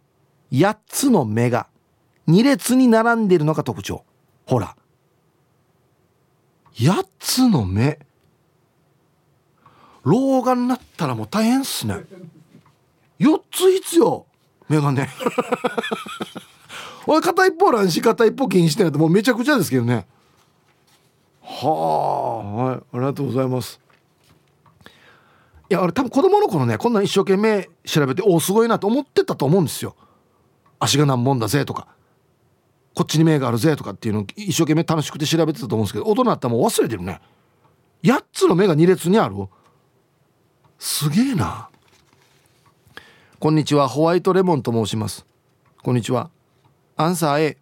8つの目が2列に並んでいるのが特徴。ほら。8つの目。老眼になったらもう大変っすね。4つ必要。メガネおい片一方乱視片一方禁止ってなってもうめちゃくちゃですけどねはあはいありがとうございます。いや俺多分子供の頃ねこんなん一生懸命調べておおすごいなと思ってたと思うんですよ。足が何本だぜとかこっちに目があるぜとかっていうのを一生懸命楽しくて調べてたと思うんですけど大人になったらもう忘れてるね。8つの目が2列にある。すげえな。こんにちはホワイトレモンと申します。こんにちは。アンサー A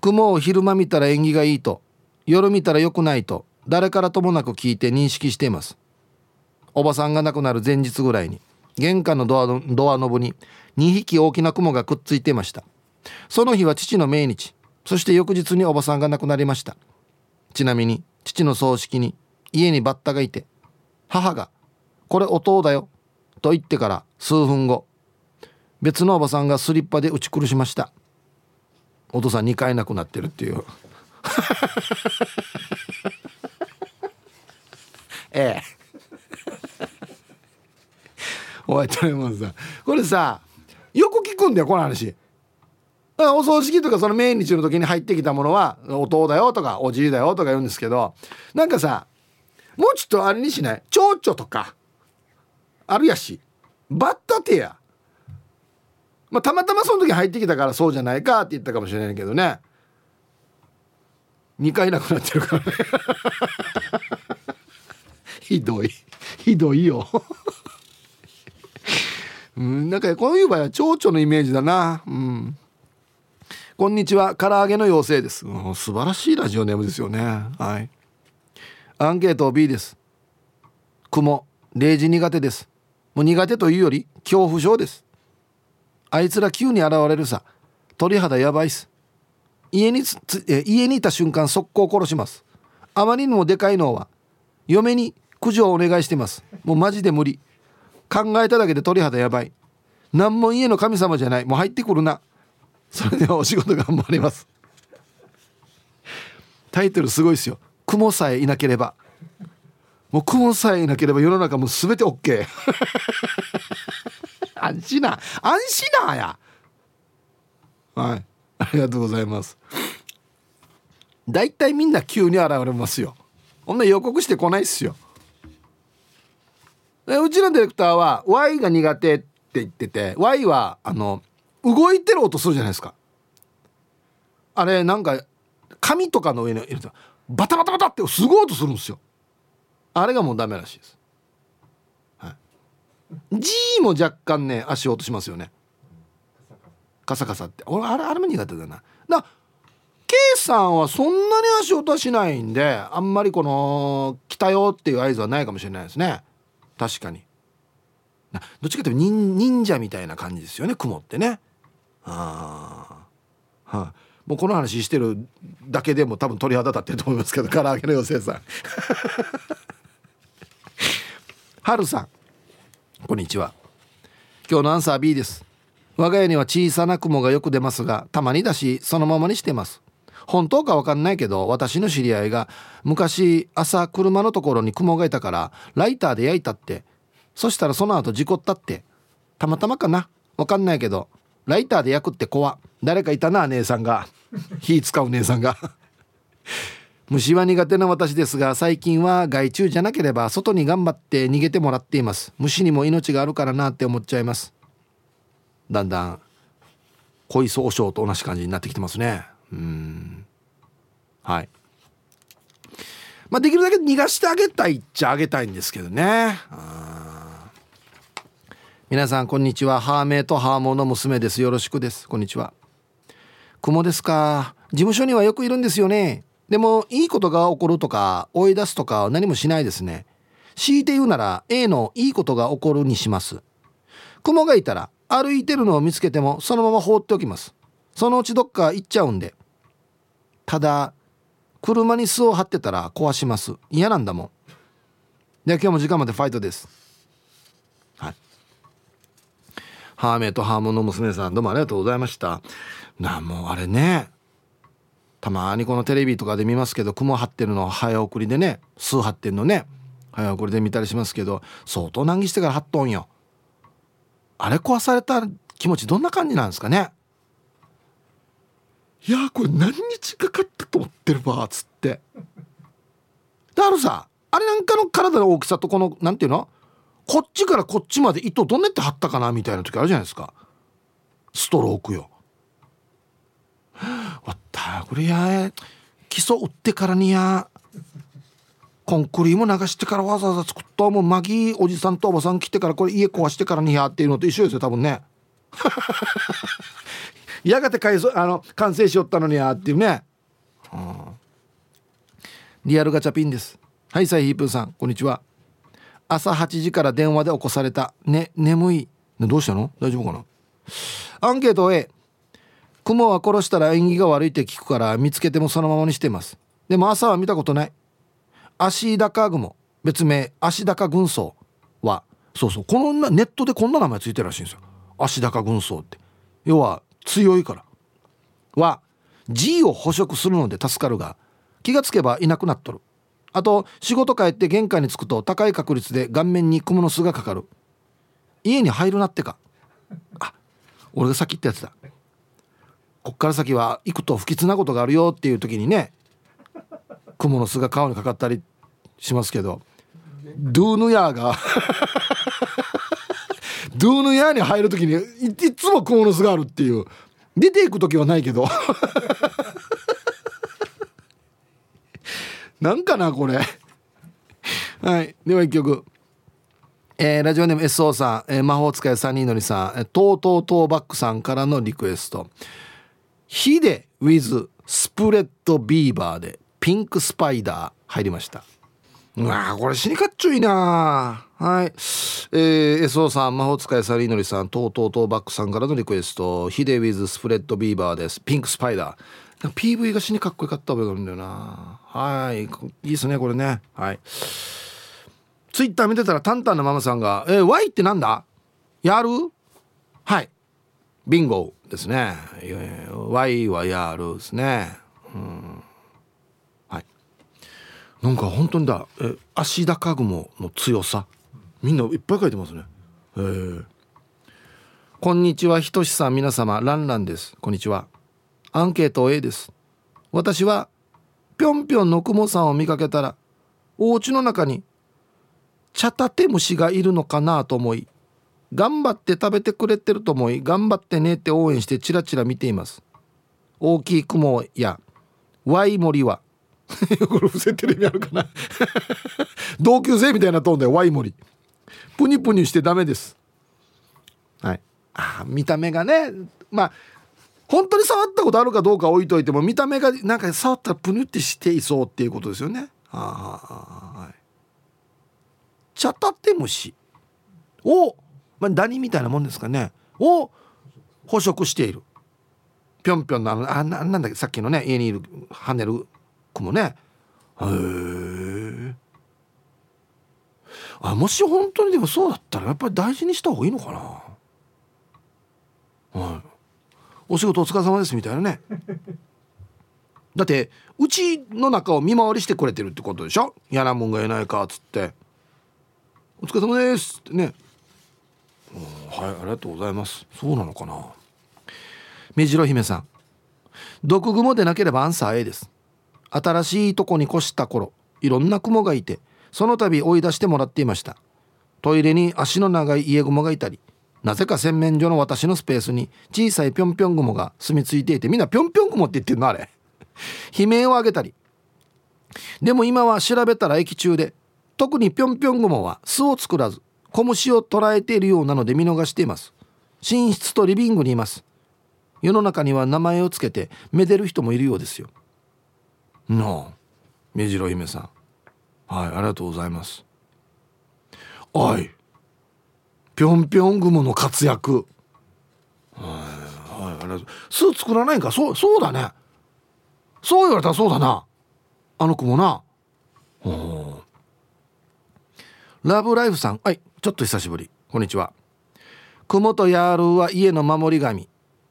雲を昼間見たら縁起がいいと。夜見たら良くないと誰からともなく聞いて認識しています。おばさんが亡くなる前日ぐらいに玄関のドアドアノブに2匹大きな雲がくっついていました。その日は父の命日そして翌日におばさんが亡くなりました。ちなみに父の葬式に家にバッタがいて母が「これお父だよ」と言ってから数分後別のおばさんがスリッパで打ち苦しました。お父さん2回亡くなってるっていう。ええ。おいトレモンさん。これさよく聞くんだよこの話。お葬式とかその命日の時に入ってきたものはお父だよとかおじいだよとか言うんですけどなんかさもうちょっとあれにしない？蝶々とかあるやしバッタテやまあたまたまその時入ってきたからそうじゃないかって言ったかもしれないけどね。2回なくなってるからね。ひどい。ひどいよ。うん、なんかこういう場合は蝶々のイメージだな。うん。こんにちは。唐揚げの妖精です、うん、素晴らしいラジオネームですよね。はい。アンケート B です。雲0時苦手です。もう苦手というより恐怖症です。あいつら急に現れるさ。鳥肌やばいっす。家に家にいた瞬間速攻殺します。あまりにもでかいのは嫁に駆除をお願いしてます。もうマジで無理。考えただけで鳥肌やばい。何も家の神様じゃない。もう入ってくるな。それではお仕事頑張ります。タイトルすごいですよ。雲さえいなければ。もう雲さえいなければ世の中もう全て OK 安心な安心なや。はい。ありがとうございます。だいたいみんな急に現れますよ。こんな予告してこないっすよ。うちのディレクターは Y が苦手って言ってて Y はあの動いてる音するじゃないですか。あれなんか紙とかの上にいるとバタバタバタってすごい音するんですよ。あれがもうダメらしいです、はい、G も若干ね足音しますよね。カサカサって。俺あれあれも苦手だな。だ K さんはそんなに足音はしないんであんまりこの来たよっていう合図はないかもしれないですね。確かに。どっちかというと忍者みたいな感じですよね雲ってね。ああ、はあ、もうこの話してるだけでも多分鳥肌立ってると思いますけど唐揚げの妖精さん。はるさん。こんにちは。今日のアンサー B です。我が家には小さな雲がよく出ますがたまにだしそのままにしてます。本当か分かんないけど私の知り合いが昔朝車のところに雲がいたからライターで焼いたって。そしたらその後事故ったって。たまたまかな。分かんないけどライターで焼くって怖誰かいたな姉さんが。火使う姉さんが。虫は苦手な私ですが最近は害虫じゃなければ外に頑張って逃げてもらっています。虫にも命があるからなって思っちゃいます。だんだん恋総称と同じ感じになってきてますね。うん。はい。まあできるだけ逃がしてあげたいっちゃあげたいんですけどね。皆さんこんにちは。ハーメイとハーモの娘です。よろしくです。こんにちは。雲ですか。事務所にはよくいるんですよね。でもいいことが起こるとか追い出すとか何もしないですね。強いて言うなら A のいいことが起こるにします。雲がいたら歩いてるのを見つけてもそのまま放っておきます。そのうちどっか行っちゃうんで。ただ車に巣を張ってたら壊します。嫌なんだもん。で今日も時間までファイトです。はい。ハーメイとハーモンの娘さんどうもありがとうございました。なもうあれね。たまにこのテレビとかで見ますけど雲張ってるの早送りでね巣張ってんのね早送りで見たりしますけど相当難儀してから張っとんよ。あれ壊されたら気持ちどんな感じなんですかね？いやこれ何日かかったと思ってるばっつって。であるさあれなんかの体の大きさとこのなんていうの？こっちからこっちまで糸どんなって張ったかなみたいな時あるじゃないですか。ストロークよ。わったこれや基礎打ってからにやコンクリーム流してからわざわざ作ったもうマギーおじさんとおばさん来てからこれ家壊してからにやっていうのと一緒ですよ多分ね。やがて改装あの完成しよったのにやっていうね、うん、リアルガチャピンです。はいサイヒープーさんこんにちは。朝8時から電話で起こされたね眠い。どうしたの？大丈夫かな？アンケート A 雲は殺したら縁起が悪いって聞くから見つけてもそのままにしてます。でも朝は見たことない。足高雲。別名足高軍曹はそうそう。このネットでこんな名前ついてるらしいんですよ。足高軍曹って。要は強いから。は G を捕食するので助かるが気がつけばいなくなっとる。あと仕事帰って玄関に着くと高い確率で顔面に蜘蛛の巣がかかる。家に入るなってか。あ俺が先ってやつだ。こっから先は行くと不吉なことがあるよっていう時にね蜘蛛の巣が顔にかかったりしますけどドゥーヌヤーが ドゥーヌヤーに入る時にいつも蜘蛛の巣があるっていう。出ていく時はないけど。なんかなこれ。はい。では一曲。えー、ラジオネーム SO さん、えー、魔法使い3人のりさん、えー、トートートーバックさんからのリクエスト。ヒデ with スプレッドビーバーでピンクスパイダー入りました。うわこれ死にかっちょいいなはい。えー、SO さん、魔法使いサリーノリさん、とうとうとうバックさんからのリクエスト、ヒデウィズスプレッドビーバーです。ピンクスパイダー。PV が死にかっこよかった覚えがあるんだよな。はい。いいですね、これね。はい。ツイッター見てたら、タンタンのママさんが、えー、Y ってなんだ？やる？はい。ビンゴですね。Y はやるですね。うんなんか本当にだえ足高雲の強さ？みんないっぱい書いてますね。え。ー、こんにちはひとしさん皆様。ランランです。こんにちは。アンケート A です。私はぴょんぴょんの雲さんを見かけたらお家の中に茶タテムシがいるのかなと思い頑張って食べてくれてると思い頑張ってねって応援してチラチラ見ています。大きい雲やワイモリは これ伏せてる意味あるかな？同級生みたいなトーンでワイモリ。プニプニしてダメです。はい。あ見た目がねまあ本当に触ったことあるかどうか置いといても見た目がなんか触ったらプニってしていそうっていうことですよね。あはい。チャタテムシを、まあ、ダニみたいなもんですかね。を捕食している。ぴょんぴょんのあのあなんだっけ？さっきのね家にいる跳ねる子もね。へえあもし本当にでもそうだったらやっぱり大事にした方がいいのかな。はい。お仕事お疲れ様ですみたいなね。だってうちの中を見回りしてくれてるってことでしょ？嫌なもんがいないかっつって「お疲れ様です」ってね。はいありがとうございます。そうなのかな。目白姫さん。毒蜘蛛でなければアンサー A です。新しいとこに越した頃いろんな雲がいてその度追い出してもらっていました。トイレに足の長い家雲がいたりなぜか洗面所の私のスペースに小さいぴょんぴょん雲が住み着いていてみんなぴょんぴょん雲って言ってるのあれ。悲鳴を上げたり。でも今は調べたら駅中で特にぴょんぴょん雲は巣を作らず小虫を捉えているようなので見逃しています。寝室とリビングにいます。世の中には名前をつけてめでる人もいるようですよ。なあ目白姫さん。はいありがとうございます。おいぴょんぴょん雲の活躍。はいはいありがとう。巣作らないんか？そうそうだね。そう言われたらそうだな。あの子もな。ラブライフさん。はいちょっと久しぶり。こんにちは。雲とヤールは家の守り神。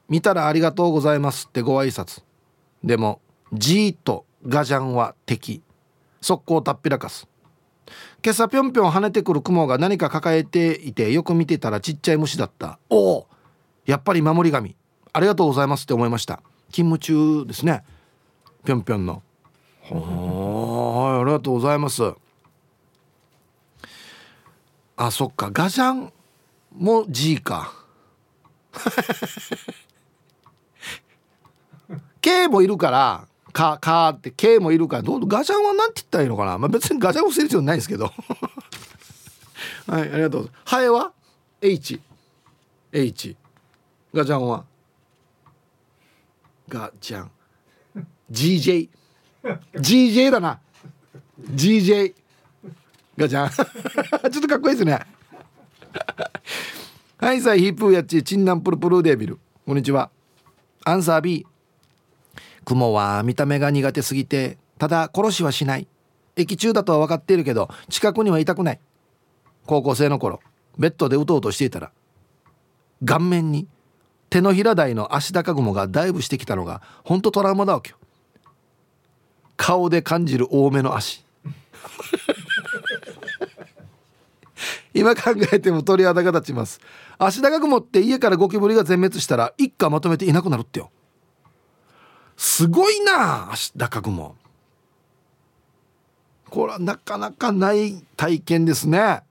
見たらありがとうございますってご挨拶。でもじーっとガジャンは敵。速攻たっぴらかす今朝ぴょんぴょん跳ねてくる雲が何か抱えていてよく見てたらちっちゃい虫だった。おおやっぱり守り神。ありがとうございますって思いました。勤務中ですね。ぴょんぴょんの。はいありがとうございます。あそっか。ガジャンも G か。K もいるからかかって K もいるからどうガジャンは何て言ったらいいのかな、まあ、別にガジャンを捨てる必要ないですけど。はいありがとうハエは？H H ガジャンは？ガジャン。GJ GJ だな。GJ ガジャン。ちょっとかっこいいですね。はいさいヒップーやっちチンナンプルプルデビル。こんにちは。アンサー B 雲は見た目が苦手すぎてただ殺しはしない。駅中だとは分かっているけど近くにはいたくない。高校生の頃ベッドでうとうとしていたら顔面に手のひら台の足高雲がダイブしてきたのがほんとトラウマだわけよ。顔で感じる多めの足。今考えても鳥肌が立ちます。足高雲って家からゴキブリが全滅したら一家まとめていなくなるってよ。すごいな足高雲。これはなかなかない体験ですね。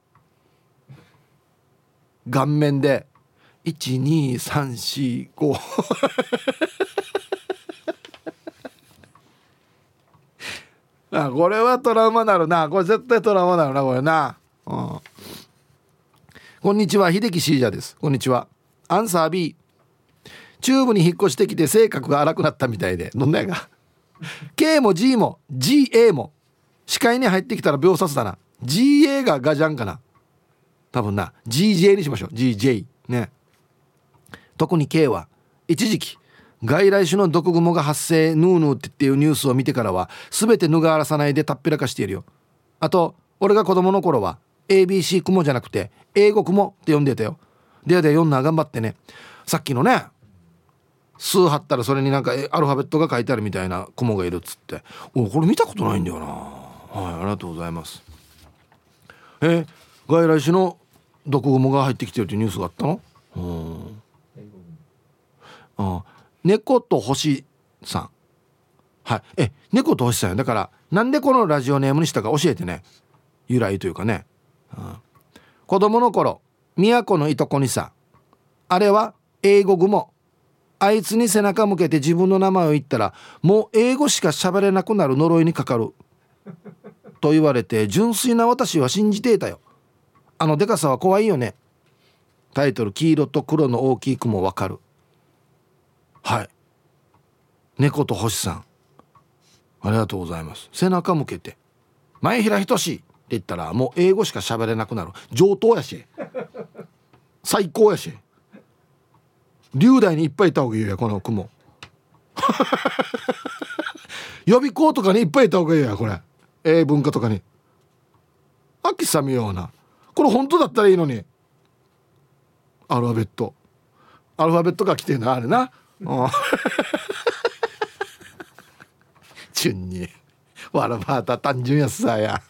顔面で。12345 あこれはトラウマなるな。これ絶対トラウマなるなこれな、うん、こんにちは秀樹シージャです。こんにちは。アンサー B チューブに引っ越してきて性格が荒くなったみたいでどんなやが。K も G も GA も。視界に入ってきたら秒殺だな。GA がガジャンかな。多分な。GJ にしましょう。GJ ね。特に K は一時期外来種の毒蜘蛛が発生ヌーヌーってっていうニュースを見てからは全て脱がらさないでたっぴらかしているよ。あと俺が子供の頃は ABC 雲じゃなくて英語雲って呼んでたよ。でやで読んな頑張ってね。さっきのね数貼ったらそれになんかアルファベットが書いてあるみたいな雲がいるっつって。おこれ見たことないんだよな。はいありがとうございます。え外来種の毒蜘蛛が入ってきてるっていうニュースがあったの？うん。あ猫と星さん。はい。え猫と星さんだからなんでこのラジオネームにしたか教えてね。由来というかね、うん、子供の頃都のいとこにさあれは英語雲。あいつに背中向けて自分の名前を言ったらもう英語しか喋れなくなる呪いにかかる。と言われて純粋な私は信じていたよ。あのでかさは怖いよね。タイトル「黄色と黒の大きい雲わかる」はい。猫と星さん。ありがとうございます。背中向けて。前平仁って言ったらもう英語しか喋れなくなる。上等やし。最高やし。龍大にいっぱいいた方がいいやこの雲。予備校とかにいっぱいいた方がいいやこれ。英文化とかに。秋雨ような。これ本当だったらいいのに。アルファベット。アルファベットが来てんなあれな。うん。順にわらばた単純やすさや。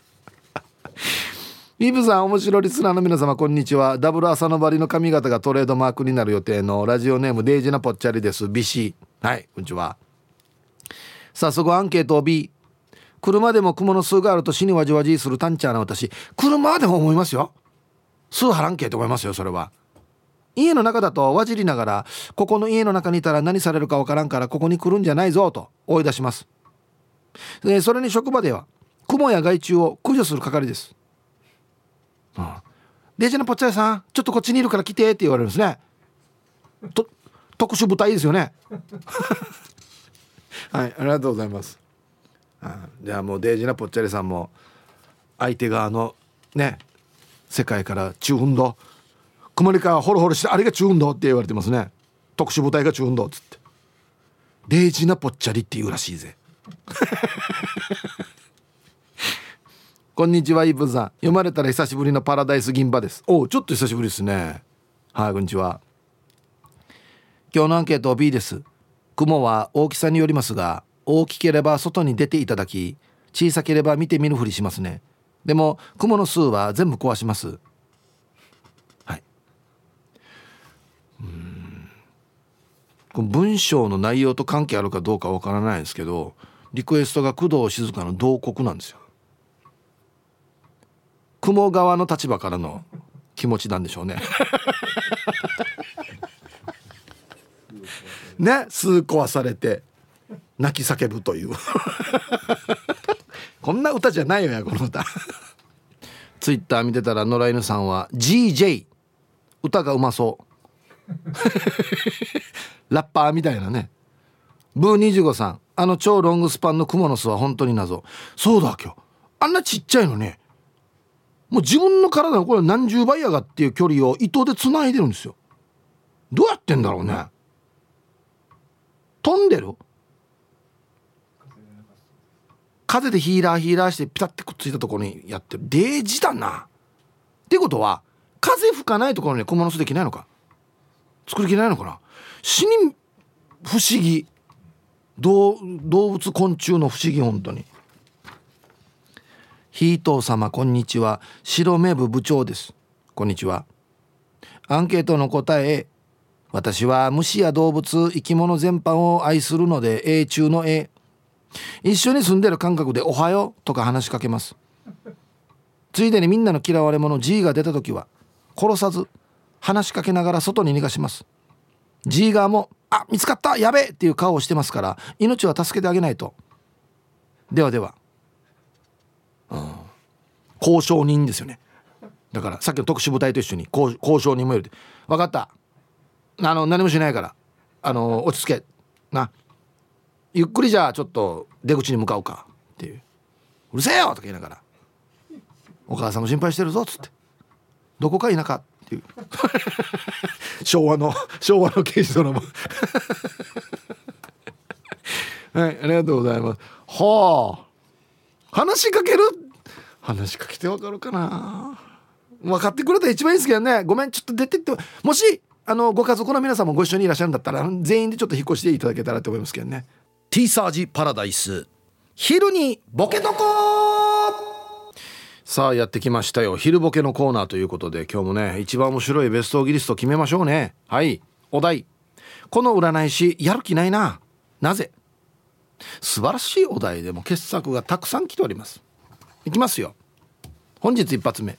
イブさん面白リスナーの皆様こんにちは。ダブル朝のばりの髪型がトレードマークになる予定のラジオネームデイジなぽっちゃりです。ビシ。はいこんにちは。早速アンケートを B 車でも雲の数があると死にわじわじするタンチャーな私。車でも思いますよ。数はらんけと思いますよそれは。家の中だとわじりながらここの家の中にいたら何されるかわからんからここに来るんじゃないぞと追い出します。それに職場では雲や害虫を駆除する係です、うん、デジェナポッチャイさんちょっとこっちにいるから来てって言われるんですね。と特殊部隊ですよね。はいありがとうございます。じゃあもうデイジナポッチャリさんも相手側のね世界から中運動。熊りかホロホロしてあれが中運動って言われてますね。特殊部隊が中運動っつって。デイジナポッチャリって言うらしいぜ。こんにちはイブさん。読まれたら久しぶりのパラダイス銀馬です。おちょっと久しぶりですね。はいこんにちは。今日のアンケート B です。雲は大きさによりますが大きければ外に出ていただき小さければ見て見ぬふりしますね。でも雲の数は全部壊します。はい。うん。文章の内容と関係あるかどうかわからないですけどリクエストが工藤静香の同国なんですよ。雲側の立場からの気持ちなんでしょうね。ね数壊されて泣き叫ぶという。こんな歌じゃないよやこの歌。ツイッター見てたら野良犬さんは GJ 歌がうまそう。ラッパーみたいなね。ブー25さんあの超ロングスパンのクモの巣は本当に謎。そうだ今日。あんなちっちゃいのねもう自分の体のこれ何十倍やがっていう距離を糸で繋いでるんですよ。どうやってんだろうね。飛んでる？風でヒーラーヒーラーしてピタッてくっついたところにやってる。デージだな。ってことは風吹かないところに小物巣できないのか。作りきれないのかな。死に不思議。動物昆虫の不思議本当に。ヒートー様こんにちは。白目部部長です。こんにちは。アンケートの答え私は虫や動物生き物全般を愛するので A 中の A 一緒に住んでる感覚で「おはよう」とか話しかけます。ついでにみんなの嫌われ者 G が出た時は殺さず話しかけながら外に逃がします。G 側も「あ見つかったやべえ!」っていう顔をしてますから命は助けてあげないとではでは、交渉人ですよね。だからさっきの特殊部隊と一緒に交渉人もいる分かった。あの何もしないから。あの落ち着け。な。ゆっくりじゃあちょっと出口に向かうか。っていう「うるせえよ!」とか言いながら「お母さんも心配してるぞ」っつって「どこか田舎」っていう。昭和の昭和の刑事ドラマはいありがとうございます。はあ。話しかける話しかけてわかるかな。分かってくれたら一番いいですけどね。ごめんちょっと出てってもしあのご家族の皆さんもご一緒にいらっしゃるんだったら全員でちょっと引っ越していただけたらと思いますけどね。T サージパラダイス。昼にボケとこさあやってきましたよ。昼ボケのコーナーということで今日もね一番面白いベストギリスト決めましょうね。はい。お題。この占い師やる気ないな。なぜ？素晴らしいお題でも傑作がたくさん来ております。いきますよ。本日一発目。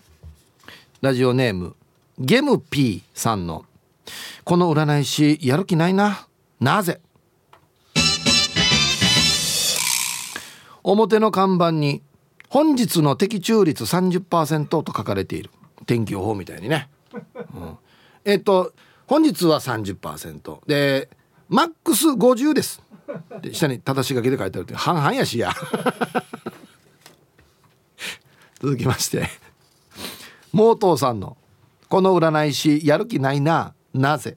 ラジオネームゲム P さんのこの占い師やる気ないな。なぜ？表の看板に本日の的中率30%と書かれている。天気予報みたいにね、うん、えっと本日は30%でマックス50です。で下に正し書きで書いてあるって。半々やしや。続きまして。モートーさんの「この占い師やる気ないななぜ？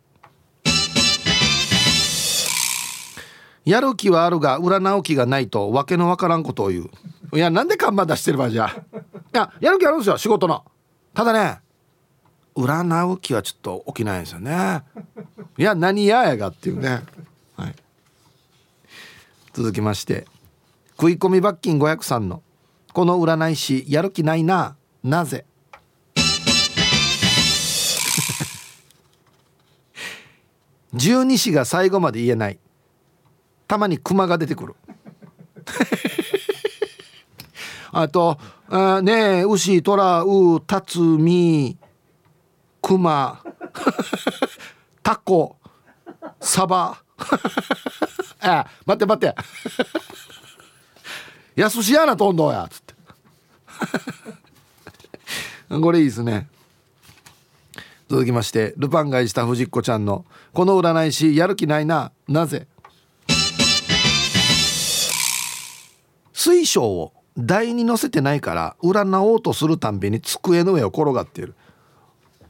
やる気はあるが占う気がないとわけのわからんことを言う。いやなんで看板出してる場合じゃ。いややる気あるんですよ仕事の。ただね占う気はちょっと起きないんですよね。いや何ややがっていうね、はい、続きまして食い込み罰金503の。この占い師やる気ないな。なぜ？十二支が最後まで言えない。たまに熊が出てくる。あとあねえ牛虎うたつみ熊タコサバ。あ待って待って。やすしやなとんどや。つって これいいですね。続きましてルパンがした藤子ちゃんの「この占い師やる気ないななぜ?」水晶を台に乗せてないから占おうとするたんびに机の上を転がっている。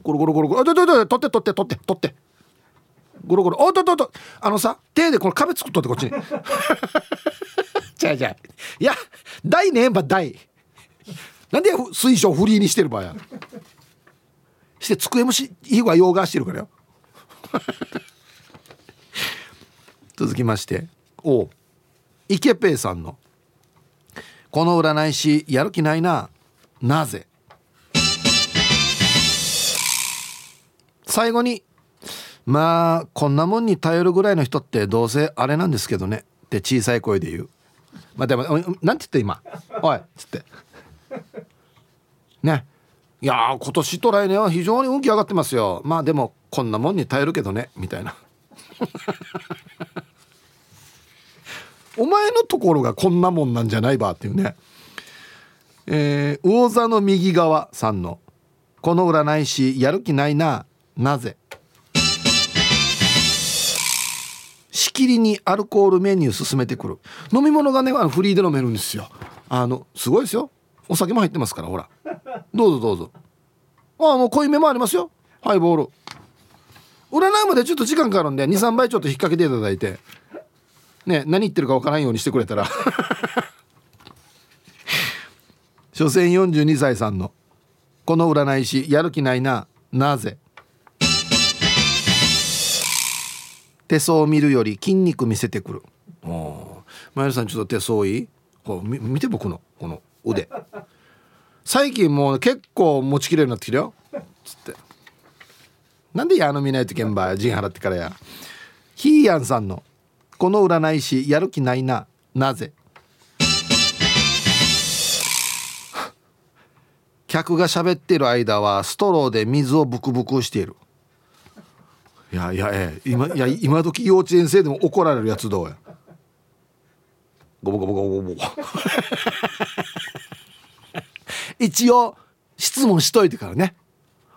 ゴロゴロゴロゴロあちょちょちょ取って取って取って取って。ゴロゴロおっとっとっとあのさ手でこの壁作っとってこっちに。ちゃいちゃいいや台ねえば台。なんで水晶フリーにしてる場合やして机もしいいわ洋画してるからよ。続きまして。おイケペイさんの「この占い師やる気ないな。なぜ?」最後に。まあこんなもんに頼るぐらいの人ってどうせあれなんですけどね。って小さい声で言う。まあでもなんて言って今？おいつって。ね。いや今年と来年は非常に運気上がってますよ。まあでもこんなもんに頼るけどね。みたいな。お前のところがこんなもんなんじゃないばっていうね。えー、魚座の右側さんの「この占い師やる気ないな。なぜ?」しきりにアルコールメニュー進めてくる。飲み物がねフリーで飲めるんですよ。あのすごいですよ。お酒も入ってますからほら。どうぞどうぞ。ああもう濃いめもありますよ。ハイボール。占いまでちょっと時間かかるんで23倍ちょっと引っ掛けていただいて。ね何言ってるかわからんようにしてくれたら。所詮42歳さんのこの占い師やる気ないななぜ？手相を見るより筋肉見せてくる。お前さんちょっと手相いい？こう見て僕のこの腕最近もう結構持ちきれるようになってきたよ。つって。なんでやの見ないとけんば陣払ってからや。ヒーヤンさんのこの占い師やる気ないななぜ？客が喋ってる間はストローで水をブクブクしている。いやいやええ。今いや今時幼稚園生でも怒られるやつどうや？ゴボゴボゴボゴボ。一応質問しといてからね。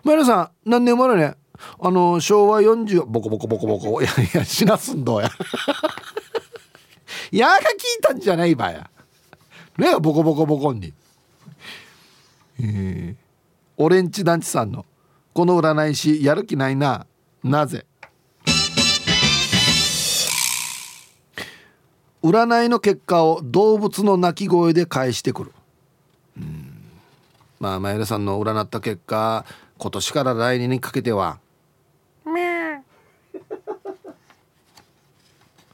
前田さん何年生まれね？あの昭和40ボコボコボコボコ。いやいや死なすんどうや。やが聞いたんじゃないばや。ねボコボコボコに。えー、オレンジ団地さんの「この占い師やる気ないな。なぜ?」占いの結果を動物の鳴き声で返してくる。うん。まあ前田さんの占った結果今年から来年にかけては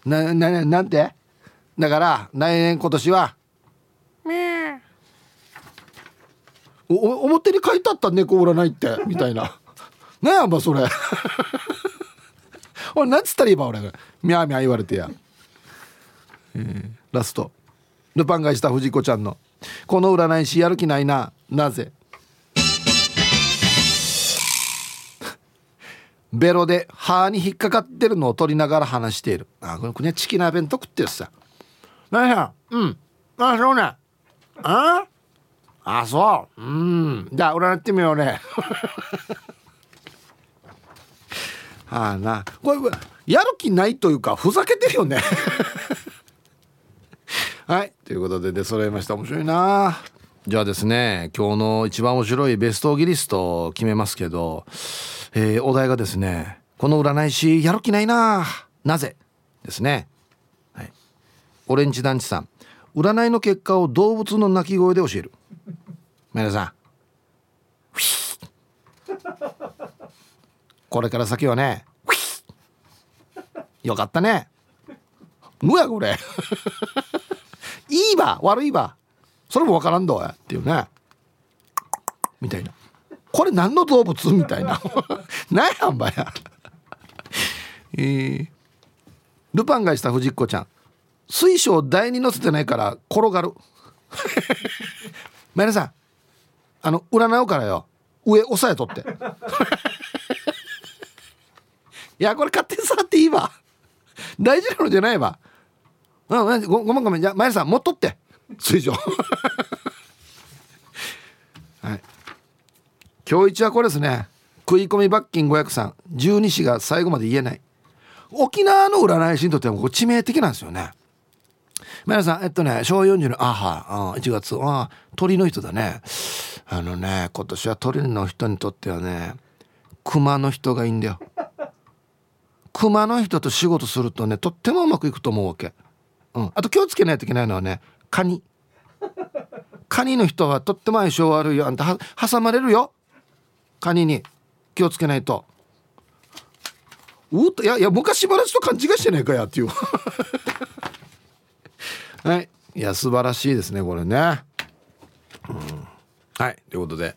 なななんて？だから来年今年はお表に書いてあった猫占いってみたいな。何やんばそれ。俺何つったらいいば俺。がミャーミャー言われてや、えー、ラスト。ルパンがした藤子ちゃんの「この占い師やる気ないな。なぜ? 」ベロで歯に引っかかってるのを取りながら話している。あこれねチキナ弁当食ってるさ。何や？うん。あそうね。あ？あそう。うん。じゃあ占ってみようね。ああな。これやる気ないというかふざけてるよね。はい。ということで出揃いました。面白いな。じゃあですね今日の一番面白いベストギリスト決めますけど、えー、お題がですねこの占い師やる気ないな。なぜ？ですね、はい、オレンジ団地さん。占いの結果を動物の鳴き声で教える。皆さん。これから先はね よかったね。うやこれ。いいば悪いばそれもわからんどやっていうね。みたいな。これ何の動物？みたいな。何やんばや。えー、ルパンがした藤子ちゃん。水晶台に乗せてないから転がる。皆さん。あの占うからよ。上押さえとって。いやこれ勝手に触っていいわ。大事なのじゃないわ。うんごごめんごめん。じゃあ前さん持っとって。水上。はい。今日一はこれですね。食い込み罰金500さん。十二支が最後まで言えない。沖縄の占い師にとってはこう致命的なんですよね。皆さんえっとね昭和40年あは1月。あ鳥の人だね。あのね今年は鳥の人にとってはね熊の人がいいんだよ。熊の人と仕事するとねとってもうまくいくと思うわけ、うん、あと気をつけないといけないのはねカニ。カニの人はとっても相性悪いよ。あんた挟まれるよ。カニに。気をつけないと。うっといやいや昔話と勘違いしてないかやっていう。はい。いや素晴らしいですねこれね、うん。はい。ということで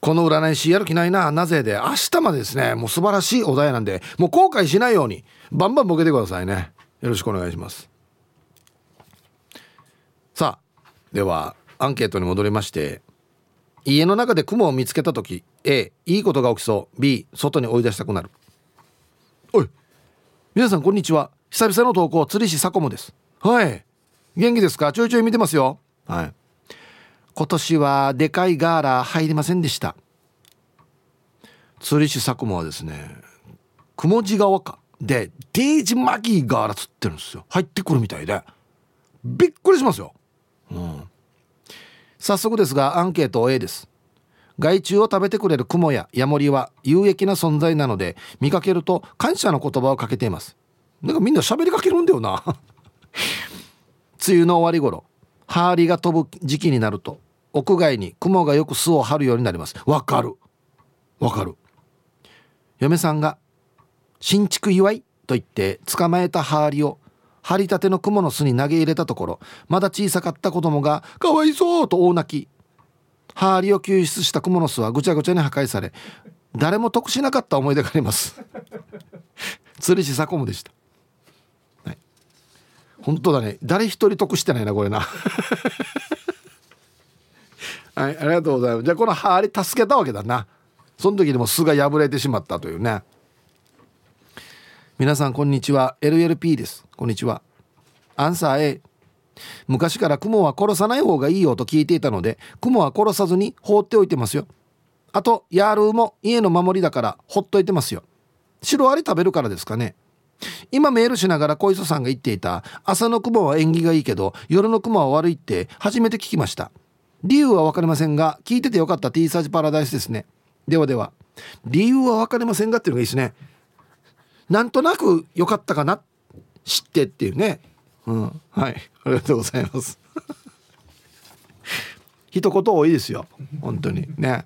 この占い師やる気ないな。なぜで明日までですね。もう素晴らしいお題なんでもう後悔しないようにバンバンボケてくださいね。よろしくお願いしますさあではアンケートに戻りまして家の中で雲を見つけた時 A いいことが起きそう。B 外に追い出したくなる。おい皆さんこんにちは。久々の投稿釣り師サコモです。はい。元気ですか？ちょいちょい見てますよ。はい。今年はでかいガーラ入りませんでした。釣り師佐久間はですね雲地川か。でデージマギーガーラ釣ってるんですよ。入ってくるみたいで。びっくりしますよ、うん、早速ですがアンケート A です。害虫を食べてくれるクモやヤモリは有益な存在なので見かけると感謝の言葉をかけています。なんかみんな喋りかけるんだよな。梅雨の終わり頃ハーリが飛ぶ時期になると屋外に雲がよく巣を張るようになります。わかる。わかる。嫁さんが新築祝いと言って捕まえたハーリを張りたての雲の巣に投げ入れたところまだ小さかった子供が「かわいそう!」と大泣き。ハーリを救出した蜘蛛の巣はぐちゃぐちゃに破壊され誰も得しなかった思い出があります。釣り師サコムでした、はい、本当だね。誰一人得してないなこれな。はいありがとうございます。じゃあこのハーリ助けたわけだな。その時にも巣が破れてしまったというね。皆さんこんにちは。LLP です。こんにちは。アンサー A 昔から雲は殺さない方がいいよと聞いていたので雲は殺さずに放っておいてますよ。あとヤールーも家の守りだからほっといてますよ。シロアリ食べるからですかね。今メールしながら小磯さんが言っていた朝の雲は縁起がいいけど夜の雲は悪いって初めて聞きました。理由は分かりませんが聞いててよかった T サージパラダイスですね。ではでは理由は分かりませんがっていうのがいいですね。なんとなく良かったかな。知ってっていうね。うん。はい。ありがとうございます。一言多いですよ。本当に。ね。